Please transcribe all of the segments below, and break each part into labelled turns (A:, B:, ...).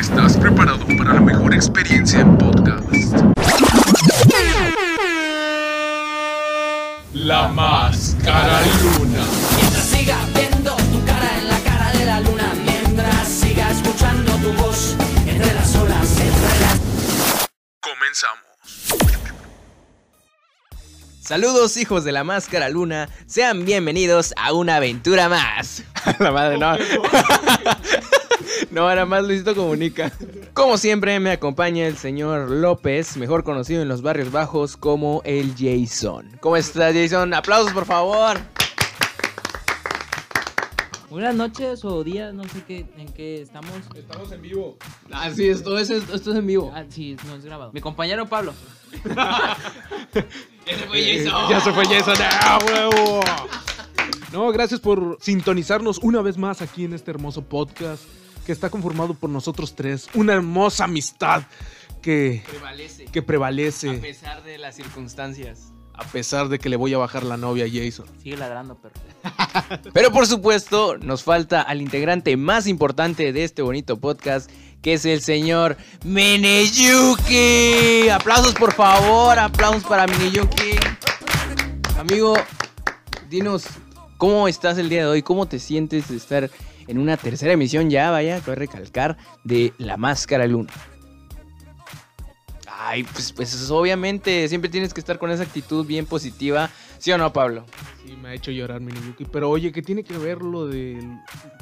A: ¿Estás preparado para la mejor experiencia en podcast? La Máscara Luna.
B: Mientras siga viendo tu cara en la cara de la luna, mientras siga escuchando tu voz entre las olas, entre las...
A: Comenzamos.
C: Saludos hijos de la máscara luna, sean bienvenidos a una aventura más. la madre no. no, ahora más Luisito comunica. Como siempre me acompaña el señor López, mejor conocido en los barrios bajos como el Jason. ¿Cómo estás Jason? Aplausos por favor.
D: Buenas noches o días, no sé qué, en qué estamos.
E: Estamos en vivo.
C: Así es, todo eso, esto es en vivo.
D: Ah, sí, no es grabado. Mi compañero Pablo.
E: Ya se fue Jason. ¡Ah, huevo! No, gracias por sintonizarnos una vez más aquí en este hermoso podcast que está conformado por nosotros tres. Una hermosa amistad que,
C: Prevalece.
E: que prevalece
C: A pesar de las circunstancias.
E: a pesar de que le voy a bajar la novia a Jason.
D: Sigue ladrando, perro.
C: Pero por supuesto, nos falta al integrante más importante de este bonito podcast, que es el señor Meneyuki. Aplausos por favor, aplausos para Meneyuki. Amigo, dinos, ¿cómo estás el día de hoy? ¿Cómo te sientes de estar en una tercera emisión ya, vaya, que recalcar, de La Máscara Luna? Ay, pues, pues obviamente siempre tienes que estar con esa actitud bien positiva, ¿sí o no, Pablo?
E: Sí, me ha hecho llorar mi Yuki. Pero oye, ¿qué tiene que ver lo de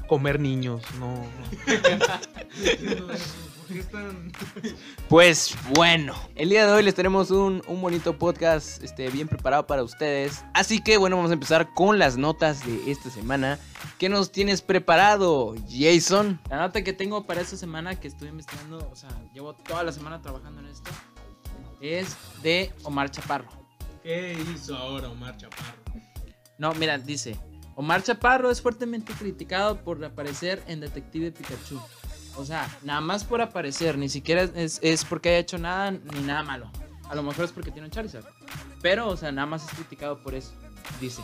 E: comer niños? No. ¿Por qué están.?
C: Pues bueno, el día de hoy les tenemos un, un bonito podcast este, bien preparado para ustedes. Así que bueno, vamos a empezar con las notas de esta semana. ¿Qué nos tienes preparado, Jason?
D: La nota que tengo para esta semana que estoy investigando, o sea, llevo toda la semana trabajando en esto, es de Omar Chaparro.
E: ¿Qué hizo ahora Omar Chaparro?
D: No, mira, dice, Omar Chaparro es fuertemente criticado por aparecer en Detective Pikachu. O sea, nada más por aparecer, ni siquiera es, es porque haya hecho nada ni nada malo. A lo mejor es porque tiene un Charizard. Pero, o sea, nada más es criticado por eso. Dice,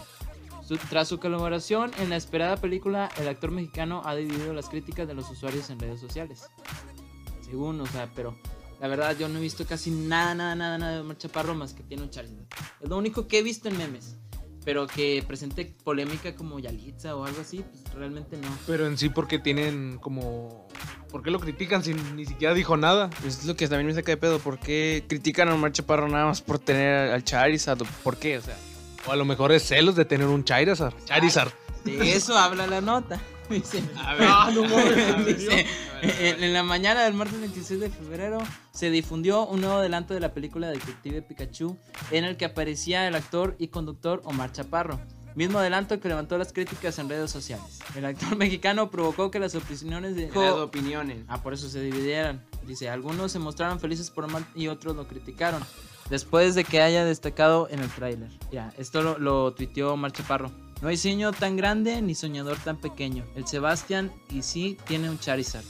D: tras su colaboración en la esperada película, el actor mexicano ha dividido las críticas de los usuarios en redes sociales. Según, o sea, pero la verdad yo no he visto casi nada, nada, nada, nada de Omar Chaparro más que tiene un Charizard. Es lo único que he visto en memes. Pero que presente polémica como Yalitza o algo así, pues realmente no.
E: Pero en sí, porque tienen como. ¿Por qué lo critican si ni siquiera dijo nada?
C: Pues es lo que también me saca de pedo. ¿Por qué critican a Omar Chaparro nada más por tener al Charizard? ¿Por qué? O sea,
E: O a lo mejor es celos de tener un Charizard. Charizard.
D: De eso habla la nota. Dice,
E: Ah, no mames.
D: dice, en, en la mañana del martes 26 de febrero se difundió un nuevo adelanto de la película Detective Pikachu en el que aparecía el actor y conductor Omar Chaparro. Mismo adelanto que levantó las críticas en redes sociales. El actor mexicano provocó que las opiniones de...
C: las opiniones.
D: Ah, por eso se dividieron. Dice, algunos se mostraron felices por Omar y otros lo criticaron. Después de que haya destacado en el tráiler. Ya, esto lo, lo tuiteó Omar Chaparro. No hay sueño tan grande ni soñador tan pequeño. El Sebastián y sí tiene un Charizard.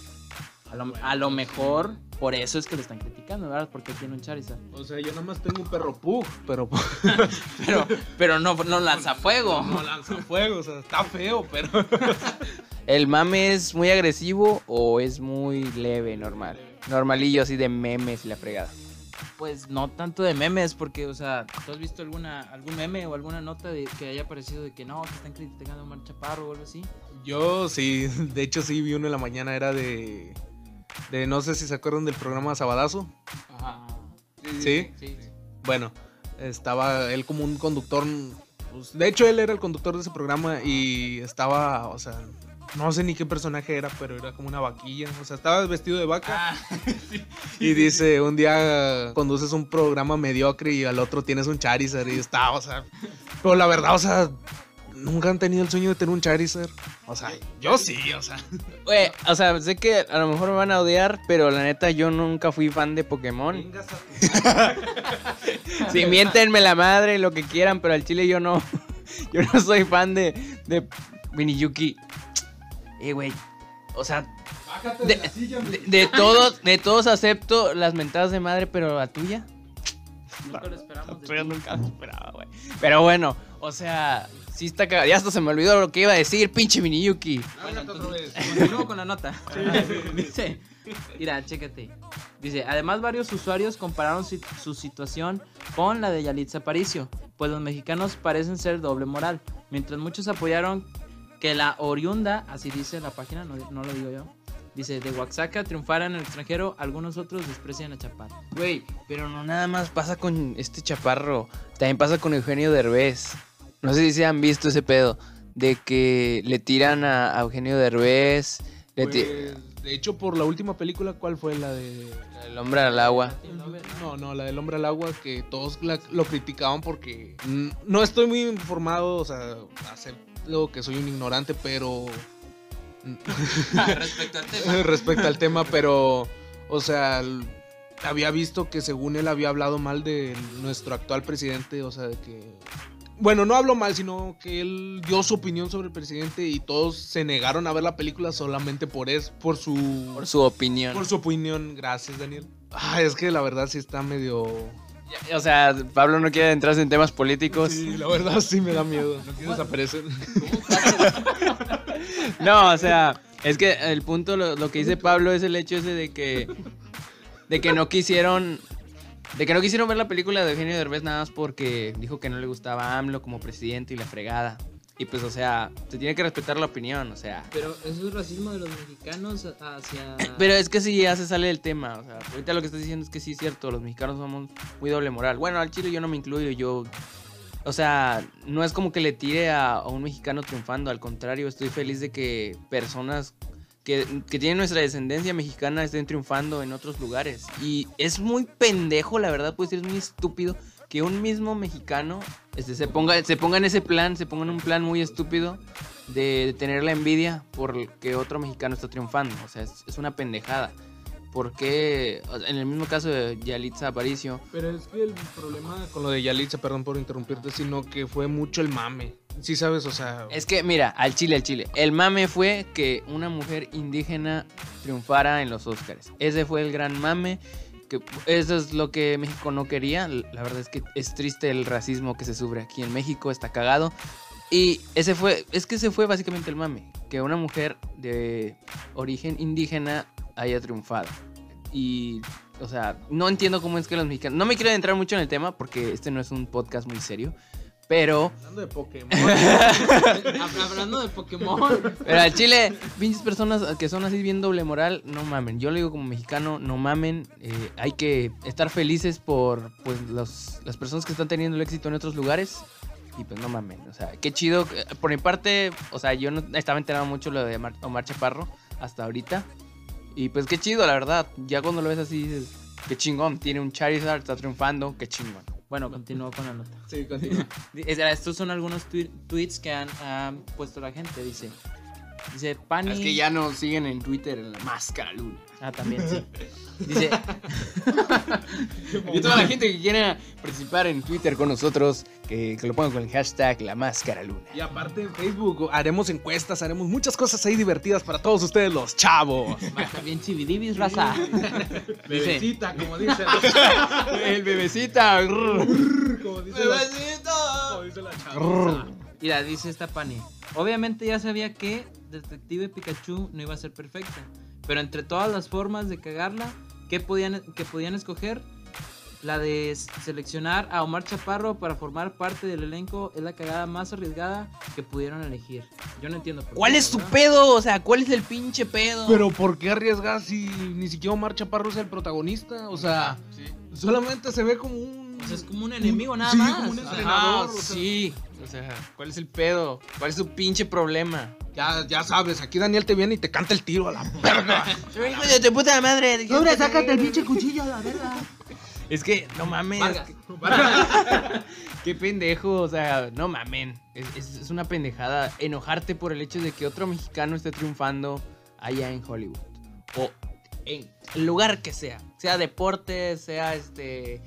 D: A lo, a lo mejor por eso es que lo están criticando, ¿verdad? Porque tiene un Charizard.
E: O sea, yo nada más tengo un perro pug, pero
D: Pero, pero no, no lanza fuego.
E: no lanza fuego, o sea, está feo, pero.
C: ¿El mame es muy agresivo o es muy leve, normal? Normalillo, así de memes y la fregada.
D: Pues no tanto de memes, porque, o sea, ¿tú has visto alguna, algún meme o alguna nota de que haya aparecido de que no, que están criticando a Omar Chaparro o algo así?
E: Yo sí, de hecho sí vi uno en la mañana, era de. De no sé si se acuerdan del programa Sabadazo.
D: Ajá.
E: ¿Sí?
D: Sí.
E: Bueno, estaba él como un conductor. pues, de hecho, él era el conductor de ese programa y estaba, o sea, no sé ni qué personaje era, pero era como una vaquilla. O sea, estaba vestido de vaca.
D: Ah,
E: Y dice, un día conduces un programa mediocre y al otro tienes un Charizard y está, o sea... Pero la verdad, o sea, nunca han tenido el sueño de tener un Charizard. O sea, yo sí, o sea...
C: Güey, o sea, sé que a lo mejor me van a odiar, pero la neta yo nunca fui fan de Pokémon. Si miéntenme la madre, lo que quieran, pero al chile yo no. Yo no soy fan de, de Miniyuki. Eh, güey. O sea, de, de- de todos, de todos acepto las mentadas de madre, pero la tuya.
D: Nunca lo esperamos. de
C: Yo
D: ti.
C: nunca lo esperaba, güey. Pero bueno, o sea, sí está cagado. Ya hasta se me olvidó lo que iba a decir, pinche Miniyuki.
D: Continúo con la nota. Dice, mira, chécate. Dice, además varios usuarios compararon su situación con la de Yalitza Aparicio, pues los mexicanos parecen ser doble moral, mientras muchos apoyaron que la oriunda, así dice la página, no, no lo digo yo, dice, de Oaxaca triunfara en el extranjero, algunos otros desprecian a Chaparro.
C: Güey, pero no nada más pasa con este chaparro. También pasa con Eugenio Derbez. No sé si se han visto ese pedo. De que le tiran a, a Eugenio Derbez. Le
E: Pues, de hecho, por la última película, ¿cuál fue la de...?
C: el hombre al agua.
E: No, no, la del hombre al agua, que todos la- lo criticaban porque no estoy muy informado, o sea, acepto que soy un ignorante, pero
D: Respecto al tema.
E: respecto al tema, pero, o sea, había visto que según él había hablado mal de nuestro actual presidente, o sea, de que... Bueno, no habló mal, sino que él dio su opinión sobre el presidente y todos se negaron a ver la película solamente por eso, por su...
C: Por su opinión.
E: por su opinión. Gracias, Daniel. Ah, es que la verdad sí está medio...
C: O sea, Pablo no quiere entrarse en temas políticos.
E: Sí, la verdad sí me da miedo. No quiero desaparecer.
C: No, o sea, es que el punto, lo, lo que dice Pablo es el hecho ese de que. De que no quisieron. De que no quisieron ver la película de Eugenio Derbez nada más porque dijo que no le gustaba AMLO como presidente y la fregada. Y pues, o sea, se tiene que respetar la opinión, o sea.
D: Pero eso es racismo de los mexicanos hacia...
C: Pero es que si ya se sale del tema, o sea, ahorita lo que estás diciendo es que sí es cierto, los mexicanos somos muy doble moral. Bueno, al chile yo no me incluyo, yo... O sea, no es como que le tire a, a un mexicano triunfando, al contrario, estoy feliz de que personas que, tienen nuestra descendencia mexicana estén triunfando en otros lugares. Y es muy pendejo, la verdad, pues es muy estúpido que un mismo mexicano este, se, ponga, se ponga en ese plan, se ponga en un plan muy estúpido de, de tener la envidia por que otro mexicano está triunfando. O sea, es, es una pendejada. Porque en el mismo caso de Yalitza Aparicio,
E: Pero es que el problema con lo de Yalitza, perdón por interrumpirte, sino que fue mucho el mame. Sí sabes, o sea...
C: Es que, mira, al chile, al chile. El mame fue que una mujer indígena triunfara en los Oscars. Ese fue el gran mame. Eso es lo que México no quería. La verdad es que es triste el racismo que se sufre aquí en México. Está cagado. Y ese fue, es que ese fue básicamente el mame. Que una mujer de origen indígena haya triunfado. Y, o sea, no entiendo cómo es que los mexicanos... No me quiero entrar mucho en el tema porque este no es un podcast muy serio. Pero...
E: Hablando de Pokémon.
D: Hab- Hablando de Pokémon.
C: Pero al chile, pinches personas que son así bien doble moral, no mamen. Yo lo digo como mexicano, no mamen. Eh, hay que estar felices por pues los, las personas que están teniendo el éxito en otros lugares. Y pues no mamen. O sea, qué chido. Por mi parte, o sea, yo no estaba enterado mucho lo de Mar- Omar Chaparro hasta ahorita. Y pues qué chido, la verdad. Ya cuando lo ves así dices, qué chingón. Tiene un Charizard, está triunfando, qué chingón.
D: Bueno, continúo con la nota.
E: Sí, continúa.
D: Es- Estos son algunos tweets que han, han puesto la gente. Dice, dice Pani.
C: Es que ya nos siguen en Twitter en la máscara luna.
D: Ah, también sí. Dice,
C: Y toda la gente que quiera participar en Twitter con nosotros, que, que lo pongan con el hashtag La Máscara Luna.
E: Y aparte en Facebook haremos encuestas, haremos muchas cosas ahí divertidas para todos ustedes los chavos.
D: va a estar bien chibidibis, raza. Dice,
E: Bebecita, como dicen.
C: El bebecita.
E: como dice la, como dice la chava.
D: mira, dice esta Pani. Obviamente ya sabía que Detective Pikachu no iba a ser perfecta. Pero entre todas las formas de cagarla que podían, que podían escoger, la de seleccionar a Omar Chaparro para formar parte del elenco es la cagada más arriesgada que pudieron elegir. Yo no entiendo por qué,
C: ¿Cuál es tu
D: ¿verdad?
C: pedo? O sea, ¿cuál es el pinche pedo?
E: Pero ¿por qué arriesgar si ni siquiera Omar Chaparro es el protagonista? O sea, solamente se ve como un...
D: O sea, es como un enemigo nada
E: sí,
D: más.
E: como un
D: Ajá.
E: entrenador.
C: Ah,
E: o sea,
C: sí. O sea, ¿cuál es el pedo? ¿Cuál es tu pinche problema?
E: Ya, ya sabes, aquí Daniel te viene y te canta el tiro a la verga.
C: Hijo de tu puta madre.
D: Hombre, sácate el pinche cuchillo a la verga.
C: Es que, no mames.
D: Vargas.
C: Qué pendejo, o sea, no mamen. Es, es- es una pendejada enojarte por el hecho de que otro mexicano esté triunfando allá en Hollywood. O en el lugar que sea. Sea deporte, sea este.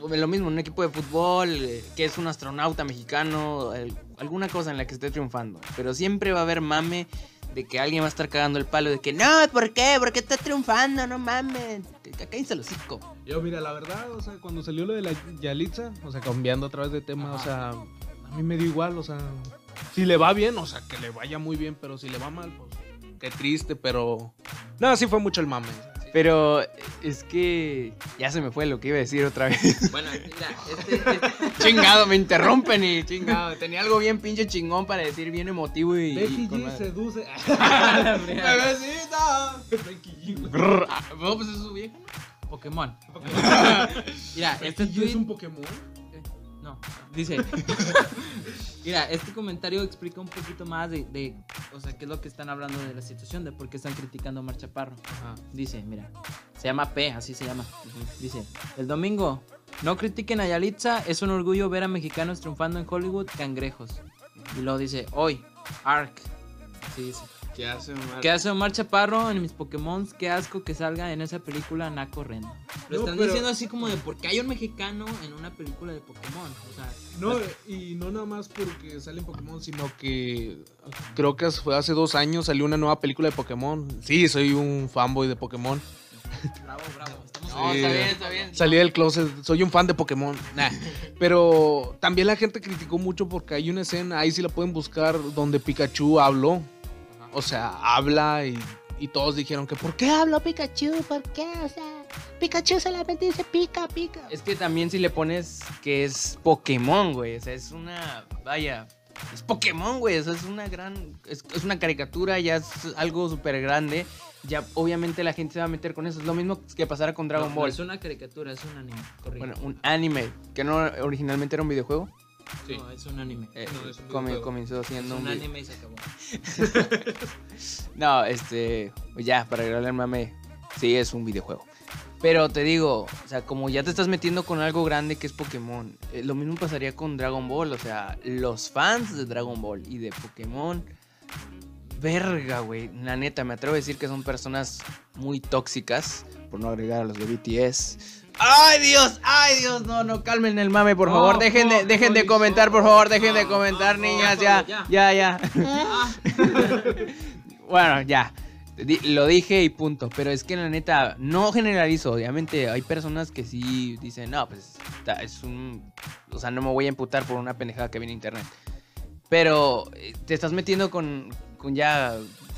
C: O lo mismo, un equipo de fútbol, eh, que es un astronauta mexicano, alguna cosa en la que esté triunfando. Pero siempre va a haber mame de que alguien va a estar cagando el palo de que no, ¿por qué? ¿Por qué está triunfando? No mames. Cállense el hocico.
E: Yo, mira, la verdad, o sea, cuando salió lo de la Yalitza, o sea, cambiando otra vez de tema, o sea, a mí me dio igual, o sea, si le va bien, o sea, que le vaya muy bien, pero si le va mal, pues qué triste, pero no, sí fue mucho el mame.
C: Pero es que ya se me fue lo que iba a decir otra vez.
D: Bueno, mira, este, este-
C: chingado, me interrumpen y chingado. Tenía algo bien pinche chingón para decir, bien emotivo y. y con madre.
E: seduce.
C: Grrr, ah, No, pues eso es viejo.
D: Pokémon. Mira, este
E: ¿Este es
D: tweet.
E: un Pokémon?
D: No, dice. Mira, este comentario explica un poquito más de, de, o sea, qué es lo que están hablando de la situación, de por qué están criticando a Mar Chaparro. Dice, mira, se llama P, así se llama. Dice, el domingo, no critiquen a Yalitza, es un orgullo ver a mexicanos triunfando en Hollywood, cangrejos. Y luego dice, hoy, Ark. Así dice.
C: ¿Qué hace, Omar?
D: ¿Qué hace Omar Chaparro en mis Pokémon? Qué asco que salga en esa película Naco Reno. Lo
E: No,
D: están
E: pero-
D: diciendo así como de por qué hay un mexicano en una película de Pokémon. O sea,
E: No, y no nada más porque sale en Pokémon, sino que creo que fue hace dos años salió una nueva película de Pokémon. Sí, soy un fanboy de Pokémon.
D: bravo, bravo. Estamos
C: No,
E: Sí.
C: está bien, está bien.
E: Salí del closet, soy un fan de Pokémon. Nah. Pero también la gente criticó mucho porque hay una escena, ahí sí la pueden buscar, donde Pikachu habló. O sea, habla y, y todos dijeron que ¿por qué habló Pikachu? ¿Por qué? O sea, Pikachu solamente dice pica, pica.
C: Es que también si le pones que es Pokémon, güey. O sea, es una. Vaya. Es Pokémon, güey. O sea, es una gran. Es, es una caricatura, ya es algo súper grande. Ya, obviamente, la gente se va a meter con eso. Es lo mismo que pasara con Dragon
D: No,
C: Ball.
D: no es una caricatura, es un anime. Correcto.
C: Bueno, un anime. Que no originalmente era un videojuego.
D: No, es un anime.
C: Eh,
E: No, es un
C: comi- comenzó
D: es
C: siendo
D: un
C: un.
D: anime y se acabó.
C: No, este. Ya, para agregarle el mame. Sí, es un videojuego. Pero te digo, o sea, como ya te estás metiendo con algo grande que es Pokémon, eh, lo mismo pasaría con Dragon Ball. O sea, los fans de Dragon Ball y de Pokémon, verga, güey. La neta, me atrevo a decir que son personas muy tóxicas, por no agregar a los de BTS. ¡Ay, Dios! ¡Ay, Dios! No, no, calmen el mame, por favor. Dejen de, dejen de comentar, por favor. Dejen de comentar, niñas. Ya, ya, ya. Bueno, ya. Di- Lo dije y punto. Pero es que la neta, no generalizo. Obviamente hay personas que sí dicen, no, pues es un. O sea, no me voy a emputar por una pendejada que viene en internet. Pero eh, te estás metiendo con, con ya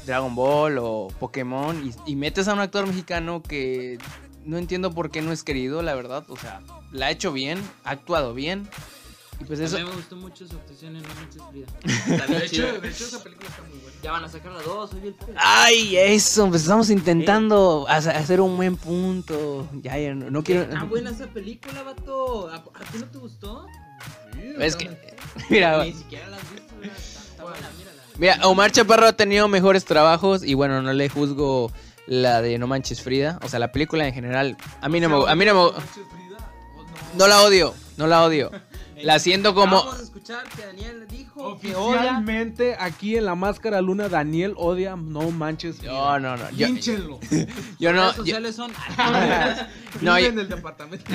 C: Dragon Ball o Pokémon y, y metes a un actor mexicano que no entiendo por qué no es querido, la verdad. O sea, la ha hecho bien, ha actuado bien. Y pues eso.
D: A mí me gustó mucho su actuación en No Manches Frida.
E: De hecho, de hecho, esa película está muy buena.
D: Ya van a sacar la 2, soy el.
C: Ay, eso, pues estamos intentando hace- hacer un buen punto. Ya, ya, no, no quiero.
D: Está buena esa película, vato. ¿A, a ti no te gustó?
C: Es que, mira,
D: Ni siquiera la has visto. Está, está buena, mírala.
C: mira, Omar Chaparro ha tenido mejores trabajos y bueno, no le juzgo la de No Manches Frida. O sea, la película en general, a mí no me, a mí no me, no la odio, no la odio. La siento como,
D: Vamos a escuchar que Daniel dijo que odia.
E: Oficialmente, aquí en la Máscara Luna, Daniel odia No Manches.
C: no, no, no, yo,
E: Línchenlo.
C: yo no,
D: redes
C: yo-
D: sociales son.
C: no, yo-
E: en el departamento.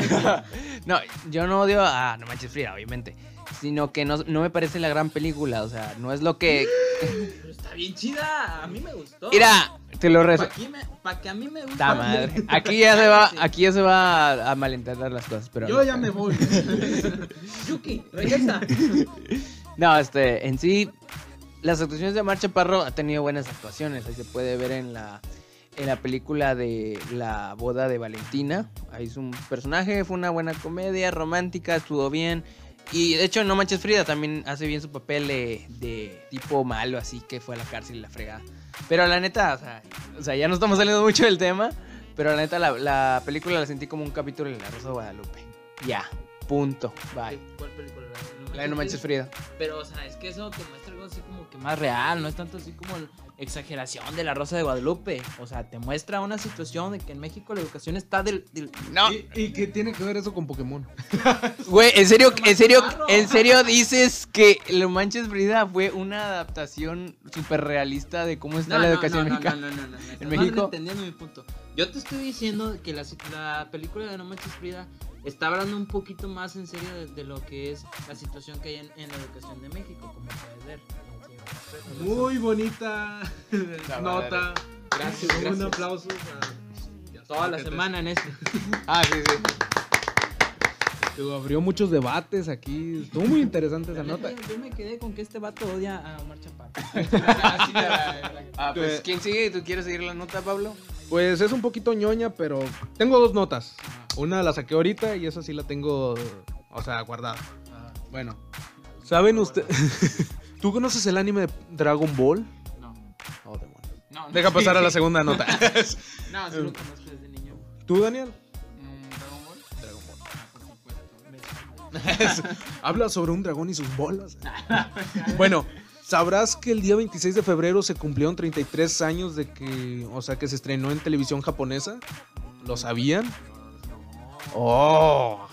C: no, yo no odio a No Manches Frida, obviamente. Sino que no, no me parece la gran película, o sea, no es lo que...
D: Pero está bien chida. A mí me gustó.
C: Mira, te lo rezo.
D: Para que, a mí me gusta.
C: Ta madre. Aquí ya se va, aquí ya se va a, a malentender las cosas, pero
E: Yo ya me voy.
D: Yuki, regresa.
C: No, este, en sí, las actuaciones de Marcha Parro ha tenido buenas actuaciones. Ahí se puede ver en la, en la película de La boda de Valentina. Ahí es un personaje, fue una buena comedia, romántica, estuvo bien. Y de hecho, No Manches Frida también hace bien su papel de, de tipo malo, así que fue a la cárcel y la fregada. Pero la neta, o sea, o sea, ya no estamos saliendo mucho del tema. Pero la neta, la, la película la sentí como un capítulo de La Rosa de Guadalupe. Ya, punto, bye.
D: ¿Cuál película?
C: La de No Manches Frida.
D: Pero, o sea, es que eso te muestra algo así como que más real, no es tanto así como la exageración de la Rosa de Guadalupe. O sea, te muestra una situación de que en México la educación está del... del-
C: No,
E: ¿Y, y qué tiene que ver eso con Pokémon?
C: Güey, en serio, en serio, en serio dices que Lo Manches Frida fue una adaptación súper realista de cómo está
D: No,
C: la educación
D: no, no,
C: mexicana.
D: no, no, no, no, estás
C: En México-
D: entendiendo mi punto. Yo te estoy diciendo que la, la película de No Manches Frida está hablando un poquito más en serio de, de lo que es la situación que hay en, en la educación de México, como puedes ver.
E: Muy bonita nota.
D: Gracias,
E: Un aplauso. a-
D: Toda la semana en este. esto.
C: Ah, sí, sí. Ah,
E: abrió muchos debates aquí. Estuvo muy interesante esa
D: La
E: nota.
D: Yo me quedé con que este vato odia a Omar Chaparro.
C: Ah, pues, ¿quién sigue? ¿Tú quieres seguir la nota, Pablo?
E: Pues es un poquito ñoña, pero tengo dos notas. Una la saqué ahorita y esa sí la tengo, o sea, guardada. Bueno, ¿saben ustedes? ¿Tú conoces el anime de Dragon Ball?
D: No.
E: Oh.
D: No, no.
E: Deja pasar a la segunda nota.
D: No, sí lo conozco desde niño.
E: ¿Tú, Daniel?
D: Mm, ¿Dragon Ball?
E: Dragon Ball.
D: Ah, supuesto.
E: Habla sobre un dragón y sus bolas. bueno, sabrás que el día 26 de febrero se cumplieron 33 años de que, o sea, que se estrenó en televisión japonesa. ¿Lo sabían? Oh.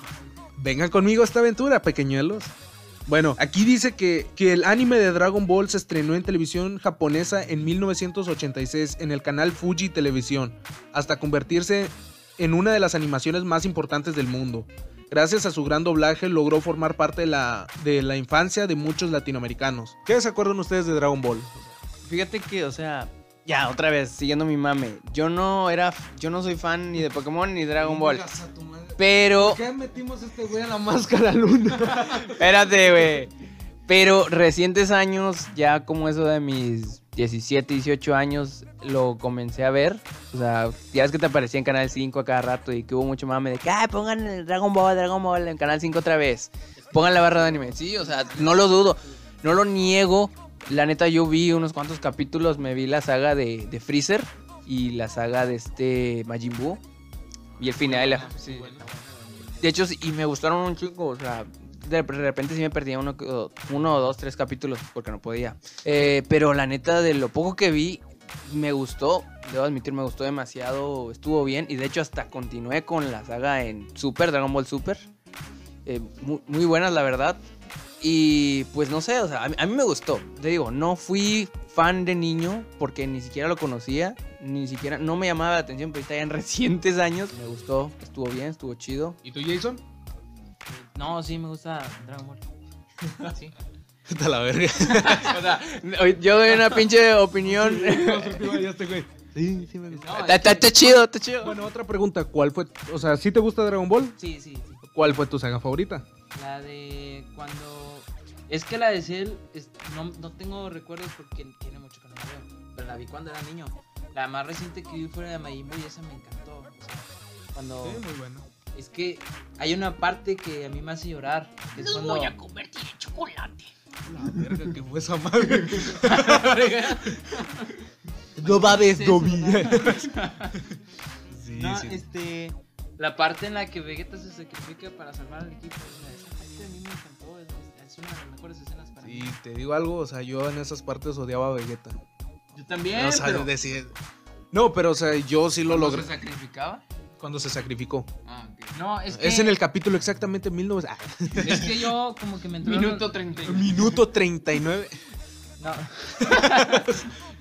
E: Vengan conmigo a esta aventura, pequeñuelos. Bueno, aquí dice que, que el anime de Dragon Ball se estrenó en televisión japonesa en 1986 en el canal Fuji Televisión, hasta convertirse en una de las animaciones más importantes del mundo. Gracias a su gran doblaje logró formar parte de la, de la infancia de muchos latinoamericanos. ¿Qué se acuerdan ustedes de Dragon Ball?
C: Fíjate que, o sea, ya, otra vez, siguiendo mi mame. Yo no era, yo no soy fan ni de Pokémon ni de Dragon Ball. Pero,
E: qué metimos a este güey a la máscara luna?
C: espérate, güey. Pero recientes años, ya como eso de mis 17, 18 años, lo comencé a ver. O sea, ya es que te aparecía en Canal 5 a cada rato y que hubo mucho mame de que, ay, pongan el Dragon Ball, Dragon Ball en Canal 5 otra vez. Pongan la barra de anime. Sí, o sea, no lo dudo, no lo niego. La neta, yo vi unos cuantos capítulos, me vi la saga de, de Freezer y la saga de este Majin Buu. Y el final, sí. De hecho, y me gustaron un chico, o sea, de repente sí me perdía uno, uno o dos, tres capítulos porque no podía. Eh, pero la neta, de lo poco que vi, me gustó, debo admitir, me gustó demasiado, estuvo bien. Y de hecho, hasta continué con la saga en Super, Dragon Ball Super. Eh, muy, muy buenas, la verdad. Y pues no sé, o sea, a mí, a mí me gustó. Te digo, no fui fan de niño porque ni siquiera lo conocía, ni siquiera, no me llamaba la atención, pero ahorita ya en recientes años me gustó, estuvo bien, estuvo chido.
E: ¿Y tú, Jason?
D: No, sí, me gusta Dragon Ball. Sí.
E: Está la verga.
C: O sea, yo doy una pinche opinión.
E: Sí, sí me gusta.
D: No,
C: Está, está- está chido, está chido.
E: Bueno, otra pregunta. ¿Cuál fue, o sea, ¿sí te gusta Dragon Ball?
D: Sí, sí, sí.
E: ¿Cuál fue tu saga favorita?
D: La de cuando. Es que la de Cell es- no, no tengo recuerdos porque tiene mucho que no la veo. Pero la vi cuando era niño. La más reciente que vi fue la de Majin Buu y esa me encantó. O sea, cuando.
E: muy bueno.
D: Es que hay una parte que a mí me hace llorar. Que es cuando.
B: convertir en chocolate.
E: La verga que fue esa madre.
C: No babes, Dobby.
E: Sí,
D: No,
E: sí.
D: este. La parte en la que Vegeta se sacrifica para salvar al equipo. o sea, esa parte a mí me encantó. Es, una de las mejores escenas para
E: Sí,
D: mí.
E: te digo algo, o sea, yo en esas partes odiaba a Vegeta.
D: Yo también.
E: o sea,
D: pero-
E: decía- No, pero o sea, yo sí lo
D: ¿Cuándo
E: logré
D: se sacrificaba?
E: cuando se sacrificó.
D: Ah, ok. No, es que.
E: Es en el capítulo exactamente 1900. Ah,
D: Es que yo como que me entró.
C: Minuto 30.
E: minuto 39.
D: No.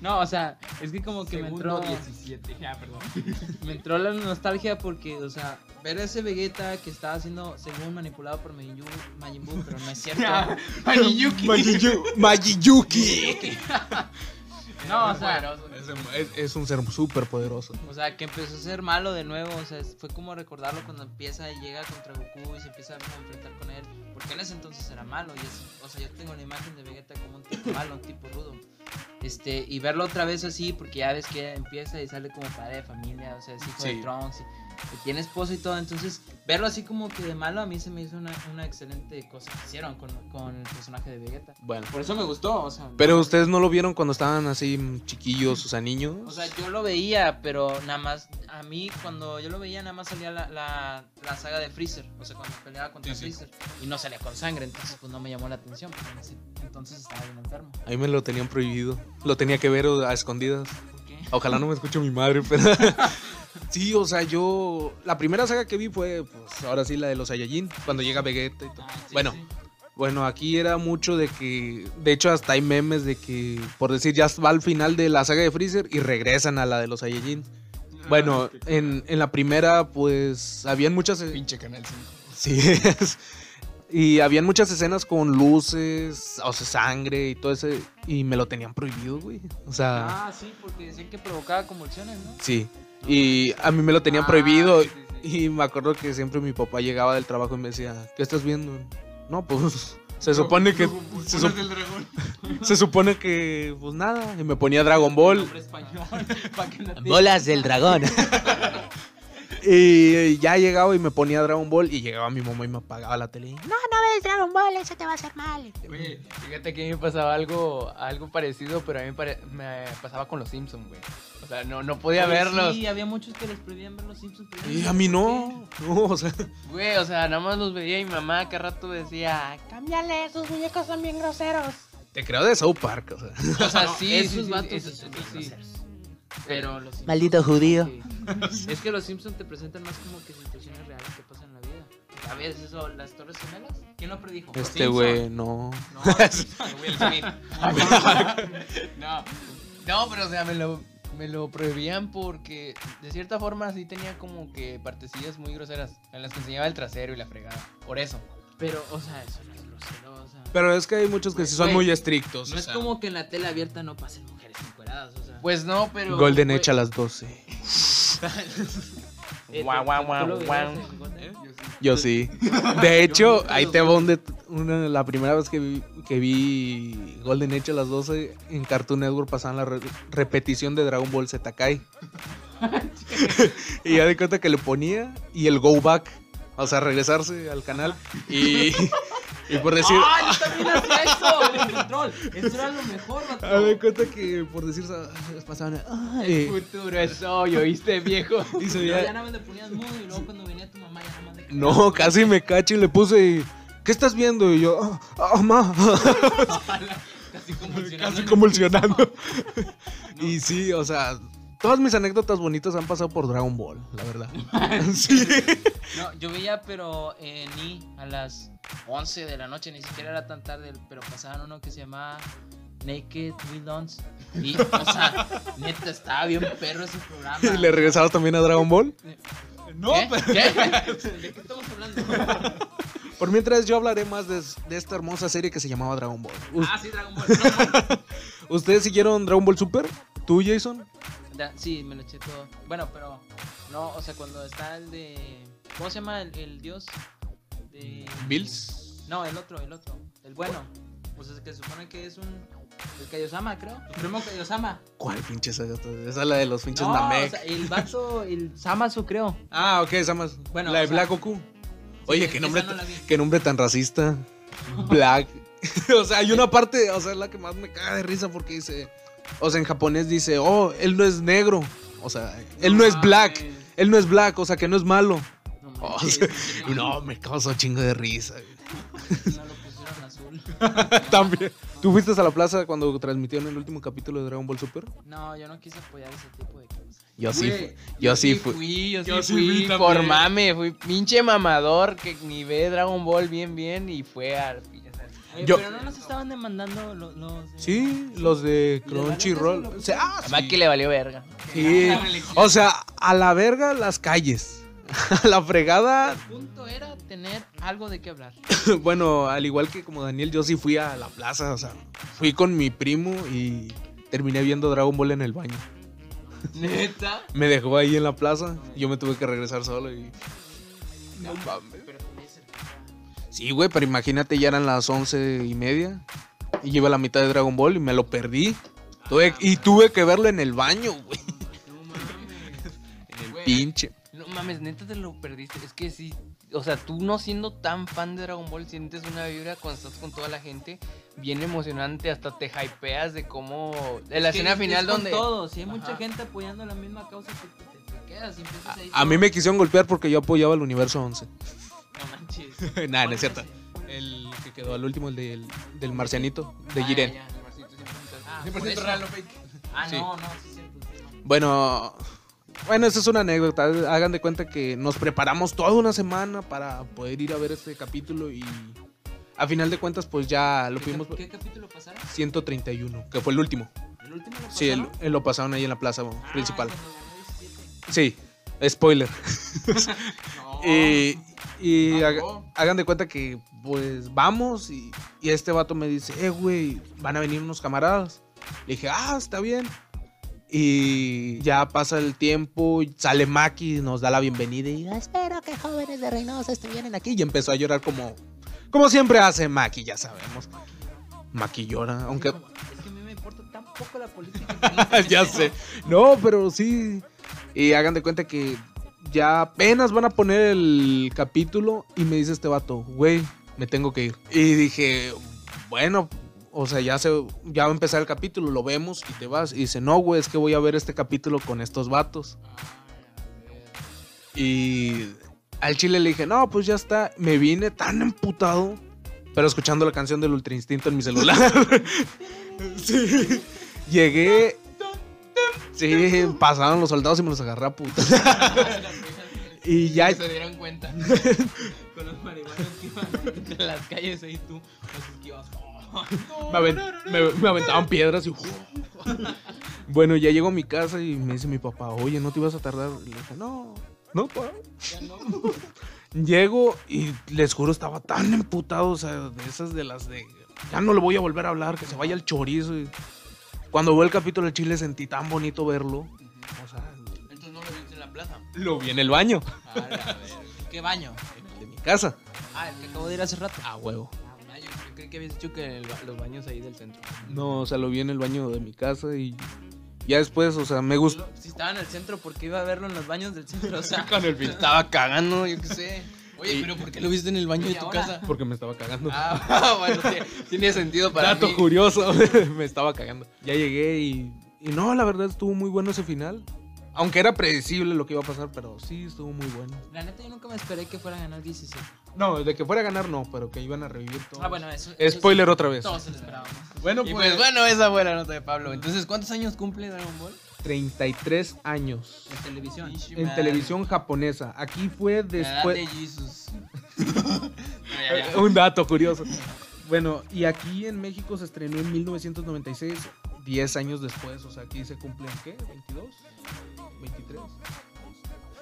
D: no, o sea, es que como que me entró.
C: 17. Ya, perdón.
D: Me entró la nostalgia porque, o sea, ver a ese Vegeta que estaba siendo, según manipulado por Majin Buu, Majin Buu, pero no es cierto.
E: Majiyu- Majiyuki.
D: No, o sea,
E: Es, es- es un ser súper poderoso.
D: o sea, que empezó a ser malo de nuevo, o sea, fue como recordarlo cuando empieza y llega contra Goku y se empieza a enfrentar con él, porque en ese entonces era malo y es, o sea, yo tengo la imagen de Vegeta como un tipo malo, un tipo rudo. Este, y verlo otra vez así, porque ya ves que empieza y sale como padre de familia, o sea, es hijo
E: Sí.
D: de Trunks y, y tiene esposo y todo, entonces verlo así como que de malo a mí se me hizo una, una excelente cosa que hicieron con, con el personaje de Vegeta.
E: Bueno.
D: Por eso me gustó, o sea.
E: Pero ustedes no lo vieron cuando estaban así chiquillos, o sea, niños.
D: O sea, yo lo veía, pero nada más, a mí cuando yo lo veía nada más salía la, la, la saga de Freezer, o sea, cuando peleaba contra
E: Sí, sí.
D: Freezer, y no salía con sangre, entonces pues no me llamó la atención, porque en ese entonces estaba bien enfermo.
E: A mí me lo tenían prohibido. Lo tenía que ver a escondidas.
D: ¿Por qué?
E: Ojalá no me escuche mi madre, pero. sí, o sea, yo. La primera saga que vi fue, pues, ahora sí, la de los Saiyajin, cuando llega Vegeta y todo.
D: Ah, sí,
E: bueno,
D: sí.
E: bueno, aquí era mucho de que. De hecho, hasta hay memes de que, por decir, ya va al final de la saga de Freezer y regresan a la de los Saiyajin. Bueno, en, en la primera, pues, habían muchas.
C: Pinche canal 5.
E: Sí, es- y habían muchas escenas con luces, o sea, sangre y todo ese. Y me lo tenían prohibido, güey. O sea,
D: Ah, sí, porque decían que provocaba convulsiones, ¿no?
E: sí. Y a mí me lo tenían
C: Ah,
E: prohibido.
C: sí, sí, sí.
E: Y me acuerdo que siempre mi papá llegaba del trabajo y me decía, ¿qué estás viendo? No, pues se supone que... Se, sup-
C: del dragón.
E: se supone que, pues nada, y me ponía Dragon Ball.
D: Español. no te-
C: Bolas del dragón.
E: Y ya llegaba y me ponía Dragon Ball y llegaba mi mamá y me apagaba la tele.
F: No, no ves Dragon Ball, eso te va a hacer mal.
C: Oye, fíjate que a mí me pasaba algo, algo parecido, pero a mí me, me pasaba con los Simpsons, güey. O sea, no, no podía
D: Oye,
C: verlos.
D: Sí, había muchos que les prohibían ver los Simpsons.
E: Y a mí no, no, o sea,
C: Güey, o sea, nada más los veía y mi mamá cada rato decía,
F: Cámbiale, esos muñecos son bien groseros.
E: te creo de South Park, o sea.
C: o sea, sí,
D: esos
C: sí,
D: vatos sí son
C: eso
D: bien
C: sí.
D: Pero los Simpsons-
F: Maldito judío.
D: Es que los Simpsons te presentan más como que situaciones reales que pasan en la vida. ¿Sabes eso? ¿Las Torres Gemelas? ¿Quién lo predijo?
E: Este güey, no.
D: No.
C: Will Smith. no, no, pero o sea, me lo, me lo prohibían porque de cierta forma sí tenía como que partecillas muy groseras en las que enseñaba el trasero y la fregada. Por eso.
D: Pero, o sea, eso no es grosero. O sea,
E: Pero es que hay muchos que sí son muy estrictos.
D: no
E: o
D: es
E: sea.
D: como que en la tele abierta no pasen mujeres encueradas. O sea,
C: Pues no, pero.
E: Golden Edge a las 12.
D: Eh.
E: Yo sí. De hecho, ahí te va una, la primera vez que vi, que vi Golden Edge a las 12 en Cartoon Network pasaban la re- repetición de Dragon Ball Z Kai. y ya di cuenta que le ponía y el go back, o sea, regresarse al canal y, y por decir,
D: ¡Ay, yo también hacía eso! El control. Eso era lo mejor, vato.
E: ah, di cuenta que por decir pasaban, ay,
C: Futuro es hoy, ¿oíste, viejo?
E: y se
D: Luego ya
E: veía-
D: nada más le ponías mudo y luego cuando venía tu mamá ya nada más de
E: no, casi me cacho y le puse y, ¿qué estás viendo? Y yo, ah, ah, ma.
D: Casi convulsionando.
E: Casi convulsionando. y sí, o sea, todas mis anécdotas bonitas han pasado por Dragon Ball, la verdad. sí.
D: No, yo veía, pero en I a las 11 de la noche, ni siquiera era tan tarde, pero pasaban uno que se llamaba Naked Villains. Y, o sea, neta, estaba bien perro ese programa.
E: ¿Y le regresabas también a Dragon Ball?
D: No, ¿Qué? ¿Qué? ¿De qué estamos hablando?
E: Por mientras yo hablaré más de, de esta hermosa serie que se llamaba Dragon Ball.
D: Ah, sí, Dragon Ball. No,
E: ¿Ustedes siguieron Dragon Ball Super? ¿Tú, Jason?
D: Sí, me lo eché todo. Bueno, pero no, o sea, cuando está el de. ¿Cómo se llama el, el dios? De...
E: ¿Bills?
D: No, el otro, el otro. El bueno. Pues es que se supone que es un. El Kaiosama, creo. El primo Kaiosama.
E: ¿Cuál pinche saga? Esa es la de los pinches
D: No,
E: Namek.
D: o sea, el vato, el Samasu, creo.
E: Ah, ok, esa más.
D: Bueno,
E: la de
D: o sea-
E: Black Goku. Oye,
D: esa
E: qué nombre,
D: no
E: qué nombre tan racista. Black. o sea, hay una parte, o sea, es la que más me caga de risa porque dice, o sea, en japonés dice, oh, él no es negro. O sea, él no es black. Él no es black, o sea, que no es malo.
D: No,
E: O
D: manches,
E: sea,
D: no,
E: me causa chingo de risa.
D: no lo pusieron azul.
E: También. ¿Tú fuiste a la plaza cuando transmitieron el último capítulo de Dragon Ball Super?
D: No, yo no quise apoyar ese tipo de cosas.
E: Yo sí, fui, yo sí fui.
C: fui. Yo sí
E: Yo sí
C: fui, por mame. Fui pinche mamador que ni ve Dragon Ball bien, bien y fue al.
D: Oye,
E: Yo-
D: pero no nos estaban demandando los. los eh,
E: Sí, los de
D: ¿Y les valió
E: Crunchyroll. O sea, ah,
C: Además
E: sí.
C: que le valió verga.
E: Sí. O sea, a la verga las calles. A la fregada.
D: El punto era tener algo de qué hablar.
E: Bueno, al igual que como Daniel, yo sí fui a la plaza. O sea, fui con mi primo y terminé viendo Dragon Ball en el baño.
C: Neta.
E: Me dejó ahí en la plaza. Yo me tuve que regresar solo y. No mames. Sí, güey, pero imagínate, ya eran las once y media. Y lleva la mitad de Dragon Ball y me lo perdí. Tuve- y tuve que verlo en el baño, güey.
C: No mames.
E: En el
C: Güey.
E: pinche.
C: No mames, neta te lo perdiste. Es que sí. O sea, tú no siendo tan fan de Dragon Ball, sientes una vibra cuando estás con toda la gente bien emocionante. Hasta te hypeas de cómo. De la
D: Es que
C: escena
D: es-
C: final
D: es con
C: donde.
D: todo. Si hay mucha gente apoyando la misma causa que te, te- te quedas y empiezas ahí.
E: A mí me quisieron golpear porque yo apoyaba el universo 11.
D: No manches.
E: Nah, no
D: ¿Cuál
E: es cierto. El que quedó al último, el del, del marcianito, de
D: Ah,
E: Jiren.
D: ya, el Marcito siempre me-
C: Ah,
D: Ah,
C: 100%
D: por eso.
C: real, no fake.
D: Ah,
E: Sí.
D: no, no, sí es cierto. sí, no.
E: Bueno, bueno, esa es una anécdota. Hagan de cuenta que nos preparamos toda una semana para poder ir a ver este capítulo y a final de cuentas pues ya lo
D: ¿Qué,
E: pudimos...
D: cap- ¿Qué capítulo pasaron?
E: 131, que fue el último.
D: ¿El último lo
E: Sí, el- el- lo pasaron ahí en la plaza
D: Ah,
E: principal.
D: cuando ganó 17.
E: Sí, spoiler.
C: No.
E: Y, y haga-
C: Mamó.
E: hagan de cuenta que pues vamos y, y este vato me dice, eh, güey, van a venir unos camaradas. Le dije, ah, está bien. Y ya pasa el tiempo, sale Maki, nos da la bienvenida y "Ah,
F: Espero que jóvenes de Reynosa estuvieran aquí.
E: y empezó a llorar como, como siempre hace Maki, ya sabemos. Maki llora, aunque
D: Es que a mí me importa tan poco la política.
E: ya sé. No, pero sí. Y hagan de cuenta que ya apenas van a poner el capítulo y me dice este vato, güey, me tengo que ir. Y dije, bueno, o sea, ya se ya va a empezar el capítulo, lo vemos y te vas. Y dice, no, güey, es que voy a ver este capítulo con estos vatos. Y al chile le dije, no, pues ya está. Me vine tan emputado, pero escuchando la canción del Ultra Instinto en mi celular. sí. Llegué. Sí, pasaron los soldados y me los agarré a putas. y ya.
C: se dieron cuenta. Con los marihuanos que iban entre las calles ahí tú los esquivas.
E: Me, me- me aventaban piedras y. bueno, ya llego a mi casa y me dice mi papá, oye, ¿no te ibas a tardar? Y le dije, no, no, pa. Llego y les juro, estaba tan emputado, o sea, de esas de las de. Ya no le voy a volver a hablar, que se vaya el chorizo. y- Cuando veo el capítulo de Chile sentí tan bonito verlo. O sea,
C: Entonces no lo viste en la plaza.
E: lo vi en el baño
C: A la verga. ¿Qué baño?
E: de mi casa.
C: Ah, el que acabo de ir hace rato.
E: A huevo.
C: Ah, yo, creí que habías dicho que el los baños ahí del centro.
E: No, o sea, lo vi en el baño de mi casa y ya después, o sea, me gustó.
C: Si estaba en el centro, ¿por qué iba a verlo en los baños del centro? O sea,
E: Con el film.
C: estaba cagando, yo qué sé. Oye, pero ¿por qué lo viste en el baño de tu casa?
E: Porque me estaba cagando.
C: Ah, bueno, tiene, tiene sentido para
E: Dato
C: mí.
E: curioso, me estaba cagando. Ya llegué y, y no, la verdad estuvo muy bueno ese final. Aunque era predecible lo que iba a pasar, pero sí estuvo muy bueno.
D: La neta, yo nunca me esperé que fuera a ganar 17.
E: No, de que fuera a ganar no, pero que iban a revivir todo.
D: Ah, bueno, eso. eso
E: Spoiler otra vez.
D: Todos se lo esperábamos.
E: Bueno,
C: Y pues bueno, esa fue la nota de Pablo. Entonces, ¿cuántos años cumple Dragon Ball?
E: 33 años
D: En televisión.
E: en televisión japonesa. Aquí fue
C: Después.
E: después...
C: de Jesus.
E: Un dato curioso. Bueno, y aquí en México se estrenó en 1996, 10 años después. O sea, aquí se cumplen, ¿qué? ¿22? ¿23?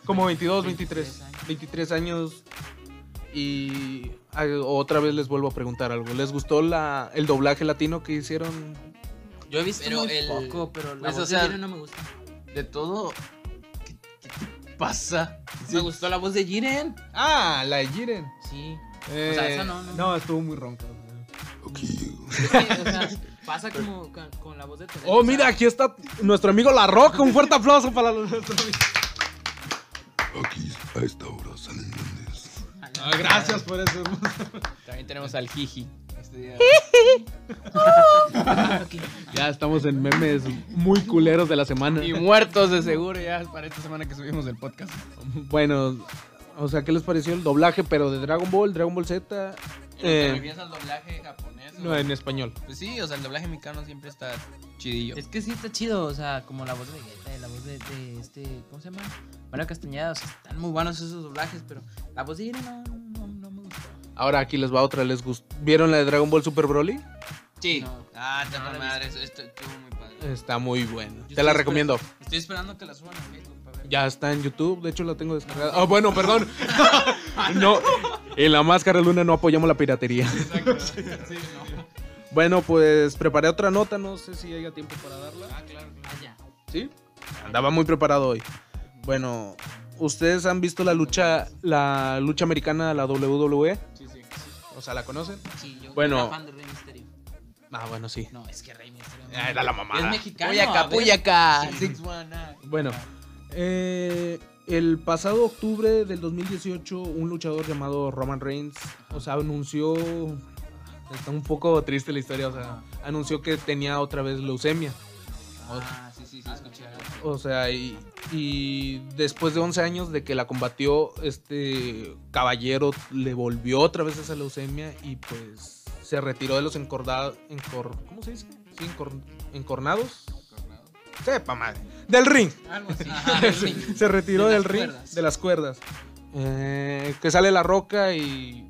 E: Como 22, 23. 23 años. Y ah, otra vez les vuelvo a preguntar algo. ¿Les gustó la, el doblaje latino que hicieron?
D: Yo he visto
C: Pero
D: muy
C: el-
D: poco, pero la
C: pues,
D: voz
C: o sea,
D: de Jiren no me gusta.
C: De todo. ¿Qué, qué te pasa?
D: Me gustó la voz de Jiren.
E: Ah, la de Jiren.
D: Sí.
E: Eh,
D: O sea, esa no, no.
E: No, estuvo muy ronca.
D: Es que, o sea, pasa como con, con la voz de Toreto.
E: Oh, mira, aquí está nuestro amigo La Roca. Un fuerte aplauso para nuestro amigo.
A: Aquí a esta hora salen grandes.
E: Ah, gracias por eso.
C: También tenemos al Jiji. Este día.
E: Ya estamos en memes muy culeros de la semana.
C: Y muertos de seguro ya para esta semana que subimos el podcast.
E: Bueno, o sea, ¿qué les pareció el doblaje, pero de Dragon Ball, Dragon Ball Z?
C: ¿Te
E: Eh,
C: refieres al doblaje japonés?
E: no, en español.
C: Pues sí, o sea, el doblaje mexicano siempre está chidillo.
D: Es que sí está chido, o sea, como la voz de Vegeta y la voz de, de este, ¿cómo se llama? Mario Castañeda, o sea, están muy buenos esos doblajes, pero la voz de no, gusta.
E: Ahora aquí les va otra. ¿Les gust- ¿Vieron la de Dragon Ball Super Broly?
C: Sí.
D: No.
C: Ah, está
D: No
C: madre, esto estuvo muy padre.
E: Está muy buena.
C: Yo
E: Te la recomiendo.
C: Estoy esperando que la suban a Facebook para ver.
E: Ya está en YouTube, de hecho la tengo descargada. Ah, bueno, perdón. no, en la máscara luna no apoyamos la piratería. Bueno, pues preparé otra nota, no sé si haya tiempo para darla.
C: Ah, claro, claro.
D: Ah, ya.
E: ¿Sí? Andaba muy preparado hoy. Bueno, ¿ustedes han visto la lucha la lucha americana, la WWE?
C: Sí, sí.
E: O sea, ¿la conocen?
D: Sí, yo
E: Bueno.
D: era fan de Rey Misterio.
E: Ah, bueno, sí.
D: No, es que Rey Misterio.
E: Ah, era la mamada.
D: Es mexicano.
C: Puyaca. Puyaca.
D: Sí.
C: Six one nine.
E: Bueno, eh, el pasado octubre del 2018, un luchador llamado Roman Reigns, o sea, anunció. Está un poco triste la historia, o sea, anunció que tenía otra vez leucemia.
C: Ah, sí, sí, sí, escuché.
E: O sea, y, y después de 11 años de que la combatió, este caballero le volvió otra vez esa leucemia y pues se retiró de los encordados. ¿Cómo se dice? Sí, encor- encornados. Sepa madre. Del ring.
C: Algo así.
D: Ajá, el ring.
E: Se retiró
D: De
E: del ring,
D: cuerdas.
E: de las cuerdas. Eh, que sale La Roca y,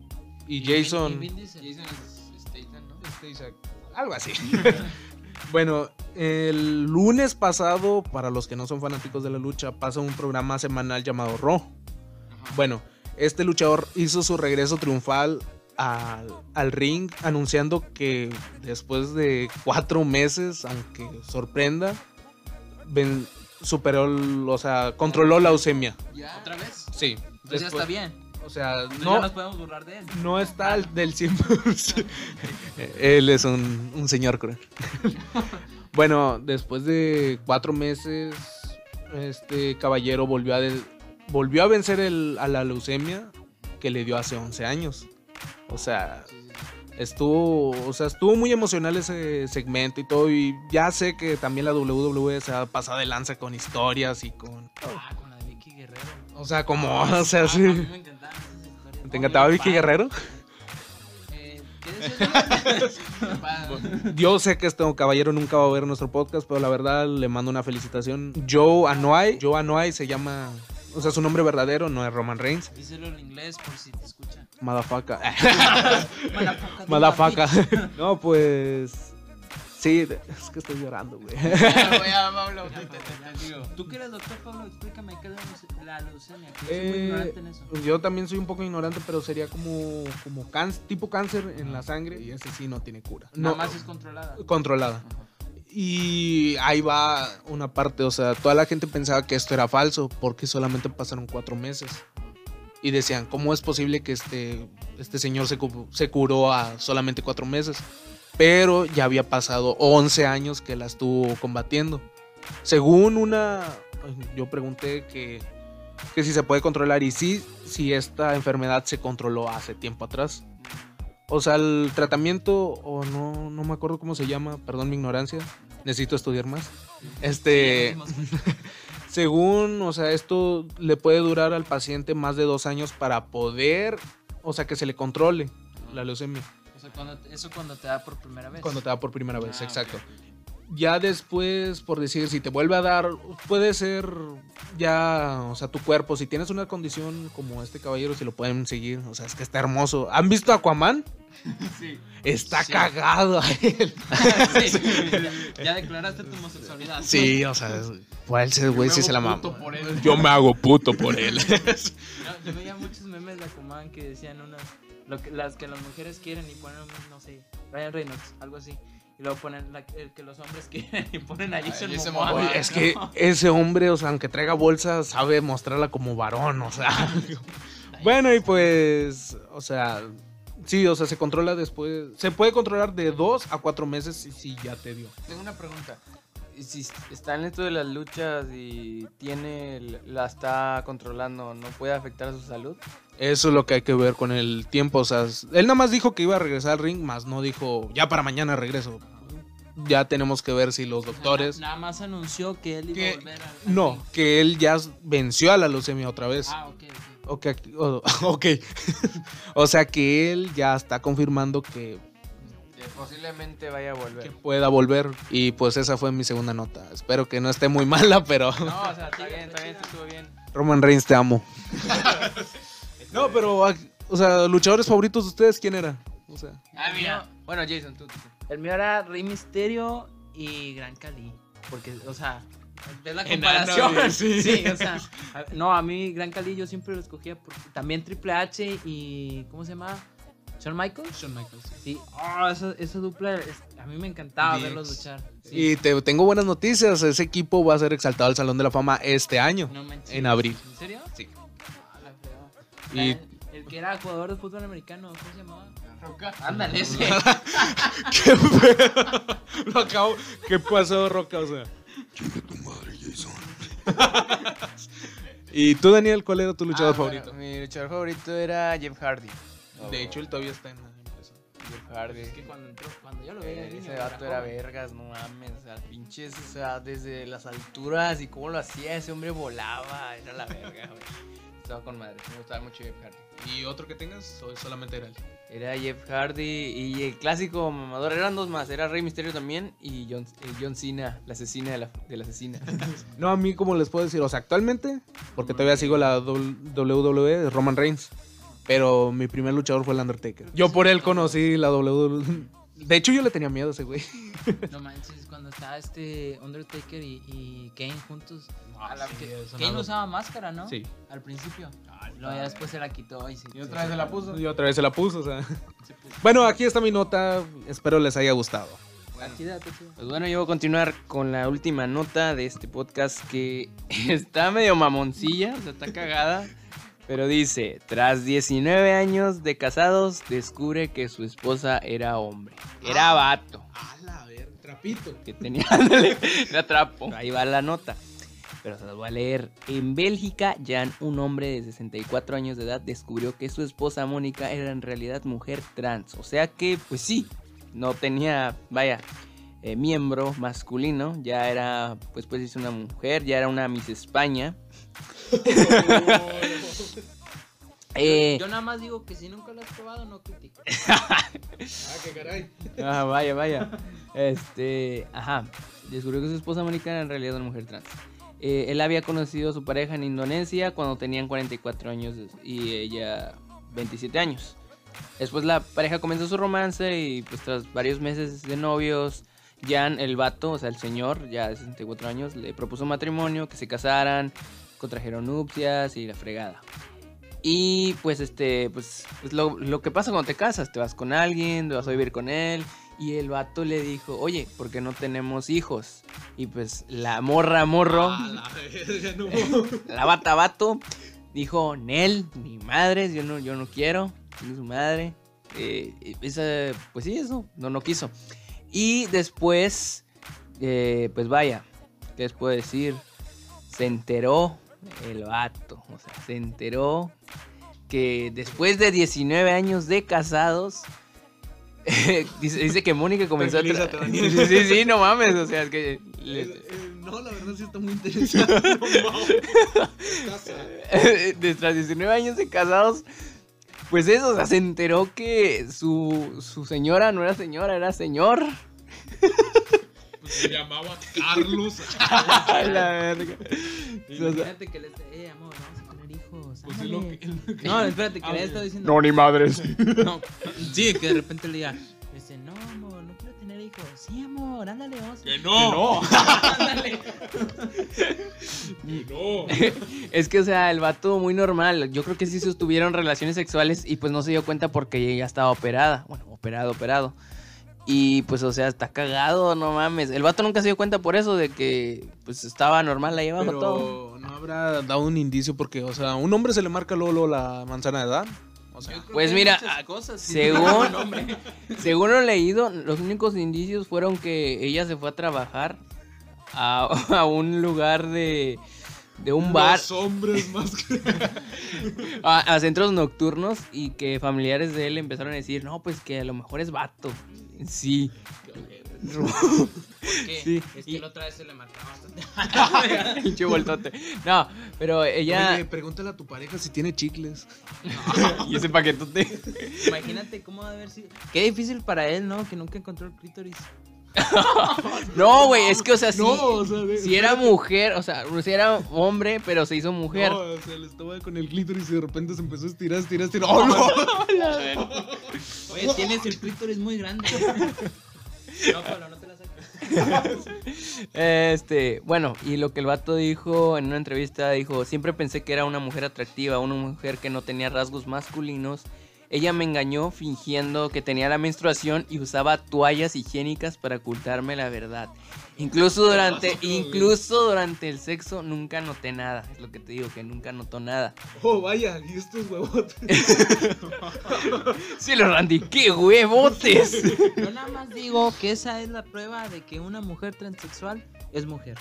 E: y Jason.
D: Y.
C: Jason es- Statham, ¿no?
E: Algo así. bueno, el lunes pasado, para los que no son fanáticos de la lucha, pasa un programa semanal llamado Raw. Bueno, este luchador hizo su regreso triunfal al, al ring, anunciando que después de cuatro meses, aunque sorprenda, ven- superó, el- o sea, controló la leucemia.
D: ¿Otra vez?
E: Sí.
D: Entonces ya
E: Después-
D: está bien.
E: O sea, no,
D: ya nos podemos burlar de él.
E: no está del 100%. Él es un, un señor cruel. bueno, después de cuatro meses, este caballero volvió a, volvió a vencer el- a la leucemia que le dio hace 11 años. O sea, estuvo, o sea, estuvo muy emocional ese segmento y todo. Y ya sé que también la WWE se ha pasado de lanza con historias y con.
D: Ah, con Guerrero.
E: O sea, como, o sea,
D: Ah,
E: sí.
D: A mí me encantaban esas historias.
E: ¿Te encantaba Vicky
D: padre.
E: Guerrero?
D: Eh,
E: Yo sé que este caballero nunca va a ver nuestro podcast, pero la verdad le mando una felicitación. Joe Anoa'i, Joe Anoa'i se llama, o sea, su nombre verdadero no es Roman Reigns.
D: Díselo en inglés por si te escuchan.
E: Madafaca.
D: Madafaca.
E: No, pues. Sí, es que estoy llorando, güey.
D: Tú que eres doctor, Pablo, explícame qué es la leuce- la leucemia. Que yo soy muy
E: Eh,
D: ignorante en eso.
E: yo también soy un poco ignorante, pero sería como, como cáncer, tipo cáncer en la sangre y ese sí no tiene cura.
D: Nada
E: No,
D: más es controlada.
E: controlada. Y ahí va una parte, o sea, toda la gente pensaba que esto era falso porque solamente pasaron cuatro meses. Y decían, ¿cómo es posible que este, este señor se, se curó a solamente cuatro meses? Pero ya había pasado 11 años que la estuvo combatiendo. Según una... Yo pregunté que, que si se puede controlar y sí, si esta enfermedad se controló hace tiempo atrás. O sea, el tratamiento, o no, no me acuerdo cómo se llama, perdón mi ignorancia, necesito estudiar más. Este, según, o sea, esto le puede durar al paciente más de dos años para poder, o sea, que se le controle la leucemia
D: O sea, cuando, eso cuando te da por primera vez.
E: cuando te da por primera vez,
D: Ah,
E: exacto. Ya después, por decir, si te vuelve a dar, puede ser ya, o sea, tu cuerpo, si tienes una condición como este caballero, si lo pueden seguir, o sea, es que está hermoso. ¿Han visto Aquaman?
D: Sí.
E: Está
D: Sí.
E: cagado a él.
D: Sí. Ya, ya declaraste tu homosexualidad.
E: Sí, o sea, es- por él ese güey sí se la
D: él.
E: Yo me hago puto por él.
D: Yo, yo veía muchos memes de Aquaman que decían unas lo que, las que las mujeres quieren y ponen no sé Ryan Reynolds algo así y luego ponen la- el que los hombres quieren y ponen a Jason
C: Jason
D: Momoa.
C: Momoa.
E: Es que ese hombre, o sea, aunque traiga bolsa, sabe mostrarla como varón, o sea. bueno, y pues, o sea, sí, o sea, se controla después. Se puede controlar de dos a cuatro meses y sí, ya te dio.
C: Tengo una pregunta. Si está en esto de las luchas y tiene, la está controlando, ¿no puede afectar a su salud?
E: Eso es lo que hay que ver con el tiempo, o sea, él nada más dijo que iba a regresar al ring, más no dijo, ya para mañana regreso. Ya tenemos que ver si los
D: O sea,
E: doctores...
D: na- nada más anunció que él iba
E: Que-
D: a volver al- al
E: No,
D: ring.
E: que él ya venció a la leucemia otra vez.
D: Ah, ok, ok.
E: Ok, o- sea que él ya está confirmando que,
C: Que posiblemente vaya a
E: que
C: volver.
E: pueda volver. Y pues esa fue mi segunda nota. Espero que no esté muy mala, pero
C: No, o sea, está bien, está bien, estuvo bien.
E: Roman Reigns te amo. no, pero, o sea, luchadores favoritos de ustedes, ¿quién era? O sea,
C: Ah, mira. Bueno, Jason, tú. tú.
D: El mío era Rey Misterio y Gran Cali. Porque, o sea, es la comparación.
E: sí.
D: sí. o sea, a- no, a mí Gran Cali yo siempre lo escogía porque también Triple H y. ¿Cómo se llama? Shawn Michaels.
E: Shawn Michaels.
D: Sí, oh, esa, esa dupla, es- a mí me encantaba verlos luchar. Sí.
E: Y te tengo buenas noticias. Ese equipo va a ser exaltado al Salón de la Fama este año.
D: No manches.
E: en abril.
D: ¿En serio?
E: Sí. Y-
D: El, que era jugador de fútbol americano, ¿cómo se llamaba? Roca. Ándale, ese.
E: ¿Qué pedo? Lo acabo. ¿Qué pasó, Roca? O sea.
A: Chinga tu madre, Jason.
E: ¿Y tú, Daniel, cuál era tu luchador
C: Ah, bueno,
E: favorito?
C: mi luchador favorito era Jeff Hardy.
E: De hecho, él todavía está en la empresa.
C: Jeff Hardy.
D: Es que cuando entró, cuando yo lo veía
C: Eh, ese vato era
D: joven.
C: vergas, no mames. O sea, pinches, o sea, desde las alturas y cómo lo hacía, ese hombre volaba, era la verga, güey. Estaba con madre, me gustaba mucho Jeff Hardy.
E: ¿Y otro que tengas? ¿O solamente era él?
C: Era Jeff Hardy y el clásico mamador, eran dos más, era Rey Misterio también y John, eh, John Cena, la asesina de la, de la asesina.
E: No, a mí, como les puedo decir? O sea, actualmente, porque todavía sigo la WWE, es Roman Reigns. Pero mi primer luchador fue el Undertaker. Yo por él conocí la WWE. De hecho, yo le tenía miedo a ese güey.
D: No manches, cuando estaba este Undertaker y, y Kane juntos. A la-
E: sí,
D: que- usaba máscara, ¿no?
E: Sí.
D: Al principio. Luego ya después se la quitó y, se,
C: Y otra vez se la puso.
E: Y otra vez se la puso, o sea.
D: se puso.
E: Bueno, aquí está mi nota. Espero les haya gustado.
C: Pues bueno, yo voy a continuar con la última nota de este podcast que está medio mamoncilla, o sea, está cagada. Pero dice, tras 19 años de casados, descubre que su esposa era hombre. Era vato.
E: A la ver, trapito.
C: Que tenía, ándale, era trapo. Ahí va la nota. Pero se las voy a leer. En Bélgica, Jan, un hombre de 64 años de edad, descubrió que su esposa Mónica era en realidad mujer trans. O sea que, pues sí, no tenía, vaya, eh, miembro masculino. Ya era, pues, pues es una mujer, ya era una Miss España. Eh,
D: Yo nada más digo que si nunca lo has probado, no critico.
E: Ah, qué caray.
C: Ah, vaya, vaya. Este, ajá. Descubrió que su esposa Mónica era en realidad una mujer trans. Eh, él había conocido a su pareja en Indonesia cuando tenían 44 años y ella 27 años. Después la pareja comenzó su romance y pues tras varios meses de novios, Jan, el vato, o sea, el señor, ya de 64 años, le propuso matrimonio, que se casaran, contrajeron nupcias y la fregada. Y pues este, pues, pues lo, lo que pasa cuando te casas, te vas con alguien, te vas a vivir con él. Y el vato le dijo, oye, ¿por qué no tenemos hijos? Y pues la morra morro,
E: A la verga, no.
C: la bata vato, dijo, Nel, mi madre, yo no, yo no quiero, tiene su madre. Eh, esa, pues sí, eso, no, no quiso. Y después, eh, pues vaya, ¿qué les puedo decir? Se enteró el vato, o sea, se enteró que después de 19 años de casados, dice, dice que Mónica comenzó a... Sí, sí, sí, no mames, o sea, es que... le-
E: Eh, eh, no, la verdad sí está muy interesante. No,
C: tras 19 años de casados, pues eso, o sea, se enteró que su, su señora no era señora, era señor.
E: Pues se llamaba Carlos.
C: La verga.
D: Imagínate que le esté, eh, amor, vamos a hijos.
E: Pues es lo
D: ándale".
E: que- es lo que-
D: No, espérate, que le
E: ok.
D: estado diciendo.
C: no, ni madres.
D: No, sí, que de repente le diga, dice, no, amor, no quiero tener hijos. Sí, amor, ándale, vamos.
E: Que no.
D: ándale.
E: Que no.
C: Es que, o sea, el vato muy normal. Yo creo que sí sostuvieron relaciones sexuales y pues no se dio cuenta porque ella estaba operada. Bueno, operado, operado. Y pues, o sea, está cagado, no mames. El vato nunca se dio cuenta por eso de que pues estaba normal ahí abajo todo.
E: No habrá dado un indicio porque, o sea, a un hombre se le marca luego la manzana de edad. O sea,
C: Pues mira,
D: Muchas cosas. sí.
C: Según, según lo leído, los únicos indicios fueron que ella se fue a trabajar a, a un lugar de, de un bar,
E: Los hombres más que.
C: a, a centros nocturnos y que familiares de él empezaron a decir, no, pues que a lo mejor es vato. Sí.
D: ¿Por qué?
C: Sí,
D: Es
C: y-
D: que la otra vez se le marcaba bastante.
C: Pinche voltote. No, pero ella...
E: Oye, pregúntale a tu pareja si tiene chicles.
C: y ese paquetote.
D: Imagínate cómo debe haber sido. Qué difícil para él, ¿no? Que nunca encontró el clítoris.
C: No, güey, es que, o sea, sí,
E: No, o sea, de-
C: si era mujer, o sea, si era hombre, pero se hizo mujer.
E: No, o sea, le estaba con el clítoris y de repente se empezó a estirar, estirar, estirar. ¡Oh, no!
D: Oye, tienes el clítoris muy grande. No, no te la.
C: Este, bueno, y lo que el vato dijo en una entrevista, dijo, siempre pensé que era una mujer atractiva, una mujer que no tenía rasgos masculinos. Ella me engañó fingiendo que tenía la menstruación y usaba toallas higiénicas para ocultarme la verdad. Incluso durante, incluso durante el sexo nunca noté nada. Es lo que te digo, que nunca notó nada.
E: Oh, vaya, y estos huevotes.
C: Sí, los Randy, qué huevotes.
D: Yo nada más digo que esa es la prueba de que una mujer transexual es mujer.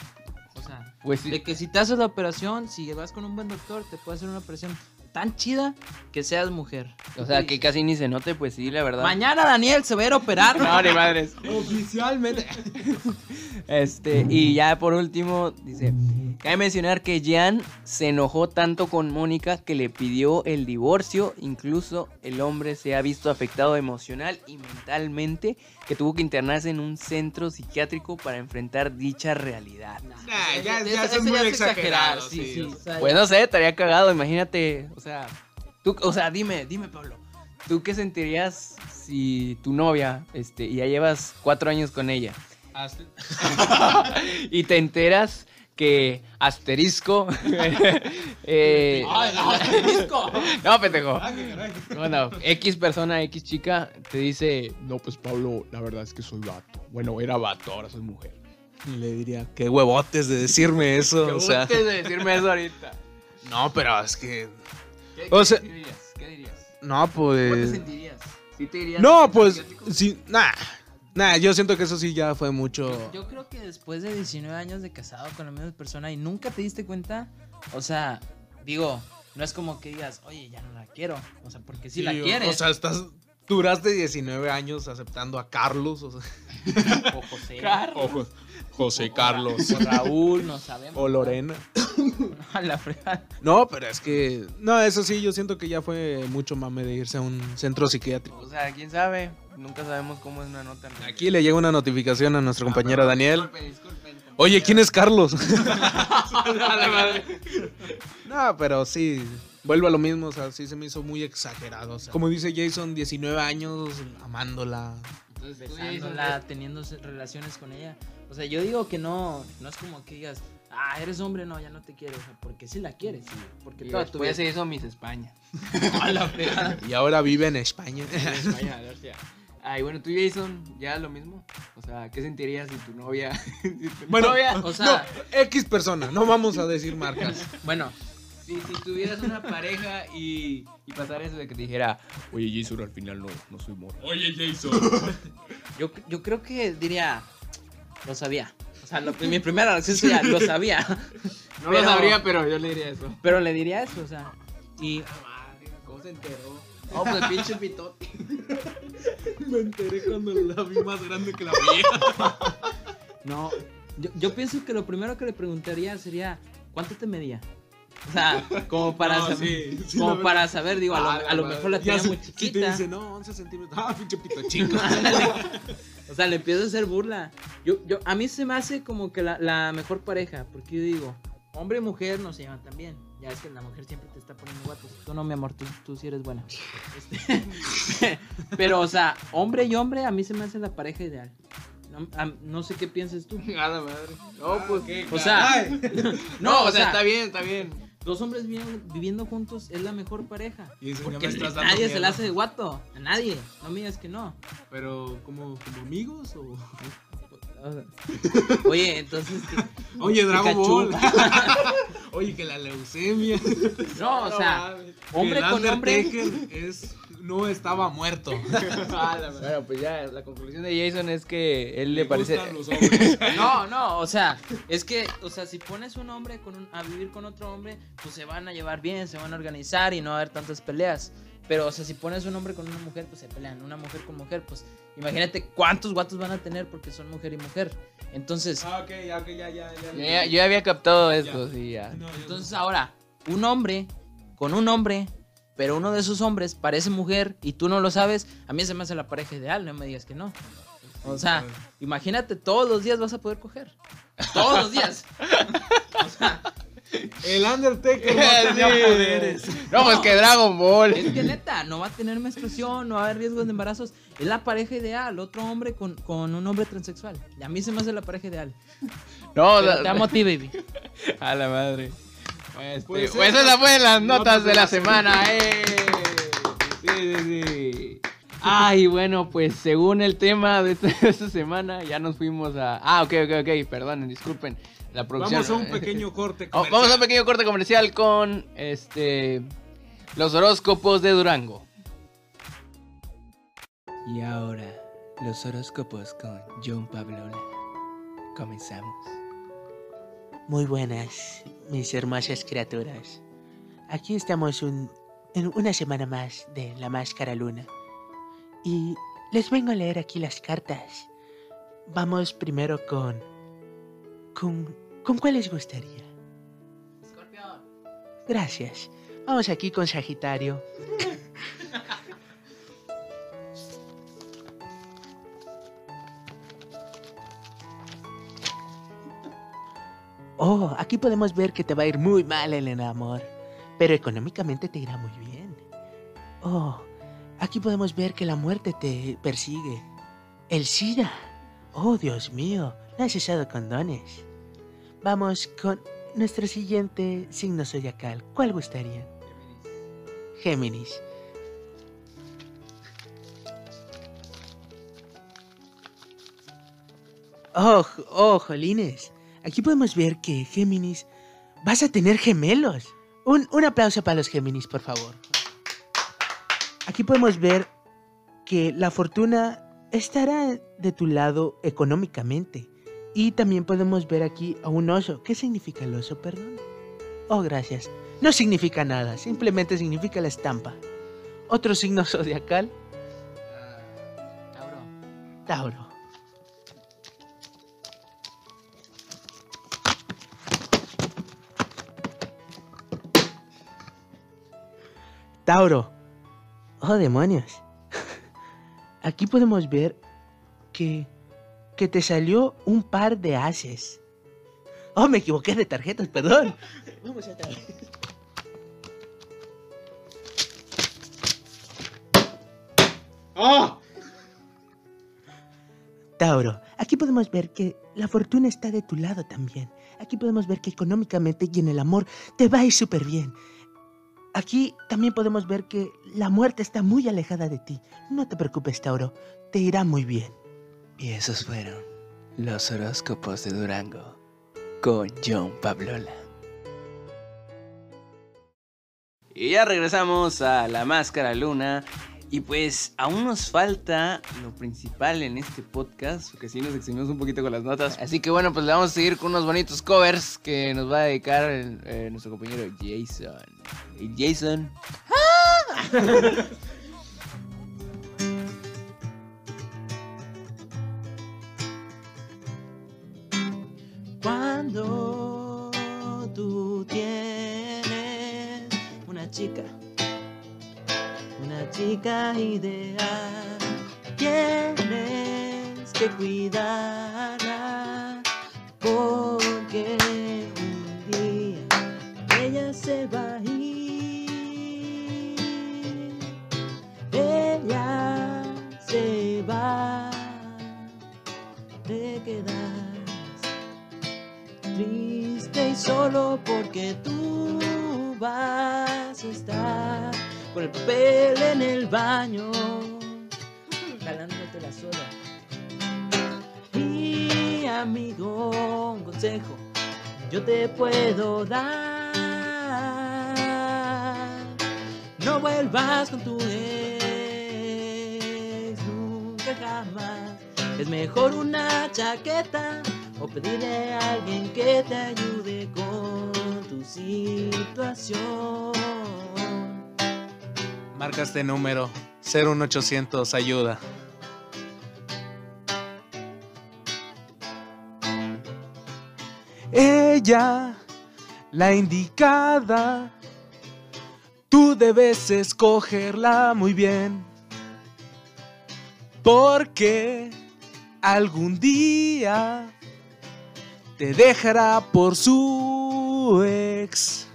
D: O sea,
C: Pues sí.
D: de que si te haces la operación, si vas con un buen doctor, te puede hacer una operación tan chida que seas mujer.
C: O sea, que casi ni se note, pues sí, la verdad.
D: Mañana Daniel se va a ir a operar.
C: No, ni madres.
E: Oficialmente.
C: Este, y ya por último, dice, cabe mencionar que Jan se enojó tanto con Mónica que le pidió el divorcio, incluso el hombre se ha visto afectado emocional y mentalmente, que tuvo que internarse en un centro psiquiátrico para enfrentar dicha realidad.
E: Nah, ya, ya muy
D: ya es
E: exagerado.
D: sí,
E: sí.
D: sí. o sea,
C: Pues no sé, estaría cagado, imagínate, o sea, tú, o sea, dime, dime Pablo, ¿tú qué sentirías si tu novia, este, y ya llevas cuatro años con ella? y te enteras que asterisco. eh, no, pendejo. Bueno, X persona, X chica, te dice, no, pues Pablo, la verdad es que soy vato. Bueno, era vato, ahora soy mujer.
E: Y le diría, qué huevotes de decirme eso.
C: ¿Qué
E: o sea,
C: de decirme eso ahorita?
E: no, pero es que.
C: ¿Qué,
E: O
C: qué
E: sea-
C: dirías? ¿Qué dirías?
E: No,
C: ¿Cómo te
E: pues.
C: sentirías? ¿Sí te dirías
E: No, pues. Sí, nah. Nah, yo siento que eso sí ya fue mucho.
D: Yo creo que después de 19 años de casado con la misma persona y nunca te diste cuenta, o sea, digo, no es como que digas, oye, ya no la quiero. O sea, porque si la
E: Sí,
D: quieres.
E: O sea, estás. Duraste 19 años aceptando a Carlos. O, sea,
D: o José,
E: o José Carlos.
D: o Raúl, no sabemos.
E: O Lorena.
D: A la fregada.
E: No, pero es que. No, eso sí, yo siento que ya fue mucho mame de irse a un centro psiquiátrico.
C: O sea, quién sabe. Nunca sabemos cómo es una nota.
E: Aquí le llega una notificación a nuestro compañero Daniel.
C: Disculpen, disculpen,
E: Oye, ¿quién es Carlos? no, pero sí. Vuelvo a lo mismo, o sea, sí se me hizo muy exagerado. o sea, como dice Jason, 19 años amándola.
C: Entonces,
D: besándola, teniendo relaciones con ella. O sea, yo digo que no, no es como que digas, ah, eres hombre, no, ya no te quiero. O sea, porque sí la quieres, sí, porque
C: Y
D: toda tu vida.
C: se hizo Miss España.
E: Y ahora vive en España.
C: España, hostia. Ay, bueno, tú, Jason, ya lo mismo. O sea, ¿qué sentirías si tu novia. si tu
E: Bueno,
C: novia-
D: O sea,
E: X persona, no vamos a decir marcas.
D: bueno,
C: si, si tuvieras una pareja y, y pasara eso de que te dijera, oye, Jason, al final no, no soy morra.
E: Oye, Jason.
D: yo, yo creo que diría, lo sabía. O sea, lo- mi primera reacción sería, lo sabía.
C: No
D: Pero-
C: lo sabría, pero yo le diría eso.
D: Pero le diría eso, o sea. Y
C: ¿Cómo se enteró? Oh, pues pinche pitote.
E: Me enteré cuando la vi más grande que la mía.
D: no, yo, yo pienso que lo primero que le preguntaría sería, ¿cuánto te medía? O sea, como para
E: No,
D: saber,
E: sí, sí,
D: como para saber, digo, a lo,
E: Ah,
D: a lo
E: la
D: mejor la tenía muy
E: Si te
D: chiquita.
E: dice, no, 11 centímetros. Ah, pinche pito chico.
D: O sea, le empiezo a hacer burla. Yo, yo, a mí se me hace como que la, la mejor pareja, porque yo digo, hombre y mujer no se llevan tan bien. Ya es que la mujer siempre te está poniendo guatos. Tú no, mi amor, tú, tú sí eres buena. Este, pero, o sea, hombre y hombre a mí se me hace la pareja ideal. No, a- no sé qué pienses tú.
C: A la madre. No, pues qué.
D: O sea,
C: No, o sea, está bien, está bien.
D: Dos hombres viviendo, viviendo juntos es la mejor pareja.
E: Y ya
D: Porque
E: me estás dando
D: nadie se la hace de guato. A nadie. No me digas que no.
E: Pero, ¿como, como amigos o...?
D: Oye, entonces. ¿qué?
E: Oye, Dragon. Ball. Oye, que la leucemia.
D: No, o sea, hombre con hombre.
E: Es, no estaba muerto.
C: Bueno, pues ya, la conclusión de Jason es que él le parece.
E: los.
D: No, no, o sea, es que, o sea, si pones un hombre con un- a vivir con otro hombre, pues se van a llevar bien, se van a organizar y no va a haber tantas peleas. Pero, o sea, si pones un hombre con una mujer, pues se pelean. Una mujer con mujer, pues imagínate cuántos guatos van a tener porque son mujer y mujer. Entonces,
E: Ah, ok, ya, ok, ya, ya, ya.
C: Yo ya, yo ya había captado esto, sí, ya.
E: No, yo no.
D: entonces ahora, un hombre con un hombre, pero uno de esos hombres parece mujer y tú no lo sabes, a mí se me hace la pareja ideal, no me digas que no. O sea, imagínate, todos los días vas a poder coger. Todos los días. O sea,
E: El Undertaker no tenía poderes.
C: No, pues que Dragon Ball.
D: es que neta, no va a tener menstruación, no va a haber riesgos de embarazos. Es la pareja ideal, otro hombre con, con un hombre transexual. Y a mí se me hace la pareja ideal.
C: No,
D: te amo a ti, baby.
C: A la madre. Este,
E: Pues esas
C: fueron las notas de la semana, eh. Sí, sí, sí. Ay, bueno, pues según el tema de esta, de esta semana, ya nos fuimos a. Ah, ok, ok, ok, perdonen, disculpen. La producción.
E: Vamos a un pequeño corte
C: Oh,
E: comercial.
C: vamos a un pequeño corte comercial con este. Los horóscopos de Durango. Y ahora, los horóscopos con John Pablola. Comenzamos.
F: Muy buenas, mis hermosas criaturas. Aquí estamos un- en una semana más de La Máscara Luna. Y les vengo a leer aquí las cartas. Vamos primero con... ¿Con, ¿con cuál les gustaría? Gracias. Vamos aquí con Sagitario. Oh, aquí podemos ver que te va a ir muy mal en el amor, pero económicamente te irá muy bien. Oh, aquí podemos ver que la muerte te persigue. El SIDA. Oh, Dios mío, no has usado condones. vamos con nuestro siguiente signo zodiacal. ¿Cuál gustaría? Géminis. Oh, oh, jolines. Aquí podemos ver que Géminis vas a tener gemelos. Un, un aplauso para los Géminis, por favor. Aquí podemos ver que la fortuna estará de tu lado económicamente. Y también podemos ver aquí a un oso. ¿Qué significa el oso, perdón? Oh, gracias. No significa nada, simplemente significa la estampa. Otro signo zodiacal,
D: Tauro.
F: Tauro. Tauro. Oh, demonios. Aquí podemos ver que, que te salió un par de ases. Oh, me equivoqué de tarjetas, perdón. Vamos a vez.
E: ¡Ah!
F: Tauro, aquí podemos ver que la fortuna está de tu lado también. Aquí podemos ver que económicamente y en el amor te va a ir súper bien. Aquí también podemos ver que la muerte está muy alejada de ti. No te preocupes, Tauro, te irá muy bien.
C: Y esos fueron los horóscopos de Durango con John Pablola. Y ya regresamos a la máscara luna. Y pues aún nos falta lo principal en este podcast, porque sí nos eximimos un poquito con las notas. Así que bueno, pues le vamos a seguir con unos bonitos covers que nos va a dedicar eh, nuestro compañero Jason. Jason.
D: ideal, tienes que cuidarla porque un día ella se va a ir. Ella se va, te quedas triste y solo porque tú vas a estar con el papel en el baño, jalándote la soda. Y amigo, un consejo yo te puedo dar. No vuelvas con tu ex, nunca jamás. Es mejor una chaqueta o pedirle a alguien que te ayude con tu situación.
E: Marca este número 01800 ayuda. Ella, la indicada, tú debes escogerla muy bien. Porque algún día te dejará por su ex.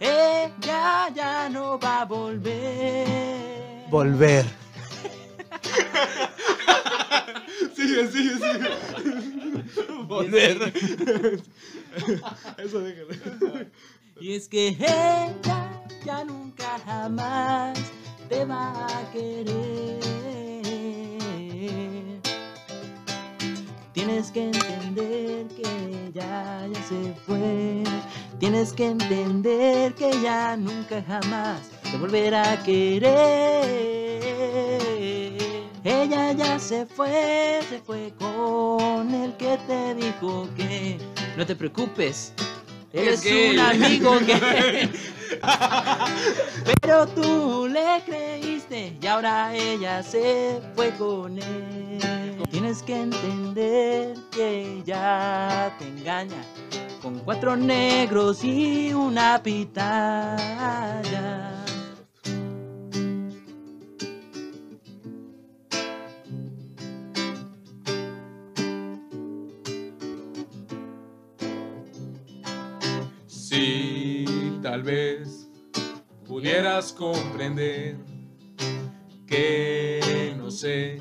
D: Ella ya no va a volver.
E: Volver. sigue, sigue, sigue. Volver. Eso déjalo.
D: Y es que ella ya nunca jamás te va a querer. Tienes que entender que ella ya se fue. Tienes que entender que ya nunca jamás te volverá a querer. Ella ya se fue, se fue con el que te dijo que no te preocupes. Eres un amigo que... Pero tú le creíste y ahora ella se fue con él. Tienes que entender que ella te engaña con cuatro negros y una pitaya.
E: Si tal vez pudieras comprender que no sé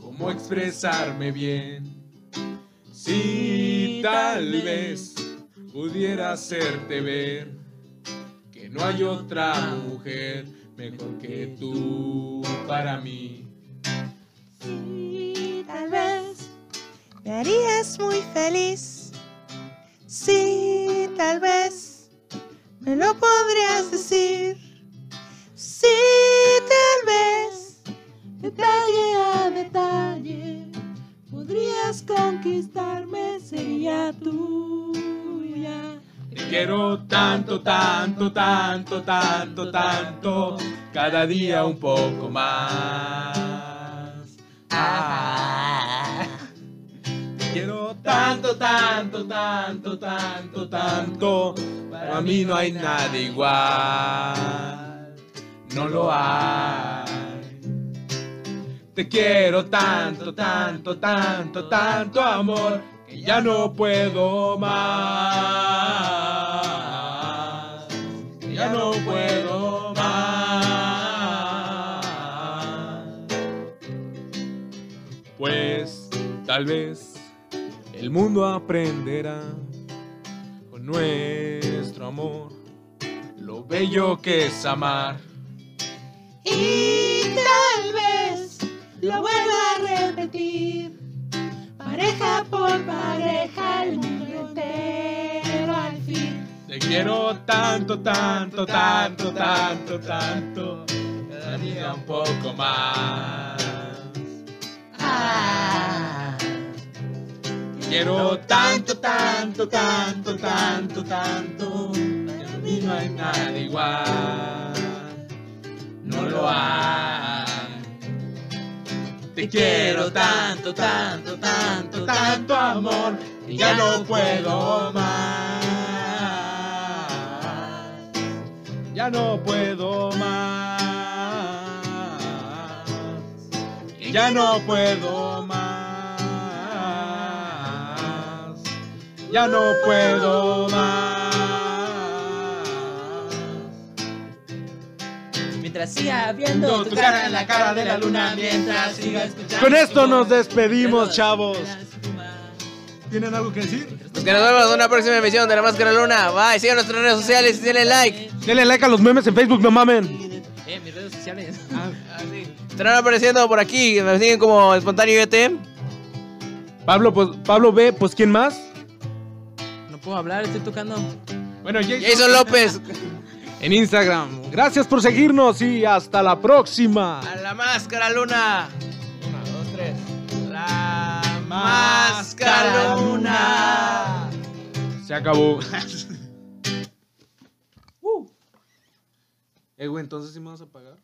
E: cómo expresarme bien. Y tal vez pudiera hacerte ver que no hay otra mujer mejor que tú para mí.
G: Sí, tal vez me harías muy feliz. Sí, tal vez me lo podrías decir. Sí, tal vez detalle a detalle podrías conquistarme, sería tuya.
E: Te quiero tanto, tanto, tanto, tanto, tanto, cada día un poco más. Ah. Te quiero tanto, tanto, tanto, tanto, tanto, para mí no hay nada igual, no lo hay. Te quiero tanto, tanto, tanto, tanto amor, que ya no puedo más. Ya no puedo más. Pues tal vez el mundo aprenderá con nuestro amor lo bello que es amar.
G: Y tal vez lo vuelva a repetir. Pareja por pareja, el mundo entero al fin.
E: Te quiero tanto, tanto, tanto, tanto, tanto. Cada día un poco más.
G: Ah,
E: Te quiero tanto, tanto, tanto, tanto, tanto. Para mí no hay nada igual. No lo hay. Te quiero tanto, tanto, tanto, tanto amor. Que ya no puedo más. Ya no puedo más. Ya no puedo más. Ya no puedo más.
D: Mientras siga viendo tu cara en la cara de la luna, mientras siga escuchando.
E: Con esto nos despedimos,
D: de
E: chavos. ¿Tienen algo que decir?
C: Pues que nos vemos en una próxima emisión de La Máscara Luna. Bye, sigan nuestras redes sociales y denle like.
E: Denle like a los memes en Facebook, no mamen.
D: Eh, mis redes sociales.
C: Estarán apareciendo por aquí. Me siguen como Espontáneo IBT.
E: Pablo, pues, Pablo B, pues ¿quién más?
D: No puedo hablar, estoy tocando.
E: Bueno,
C: Jason López.
E: En Instagram. Gracias por seguirnos y hasta la próxima.
C: A la Máscara Luna. Una, dos, tres. La Máscara Luna.
E: Se acabó. Eh, güey, entonces sí me vas a pagar.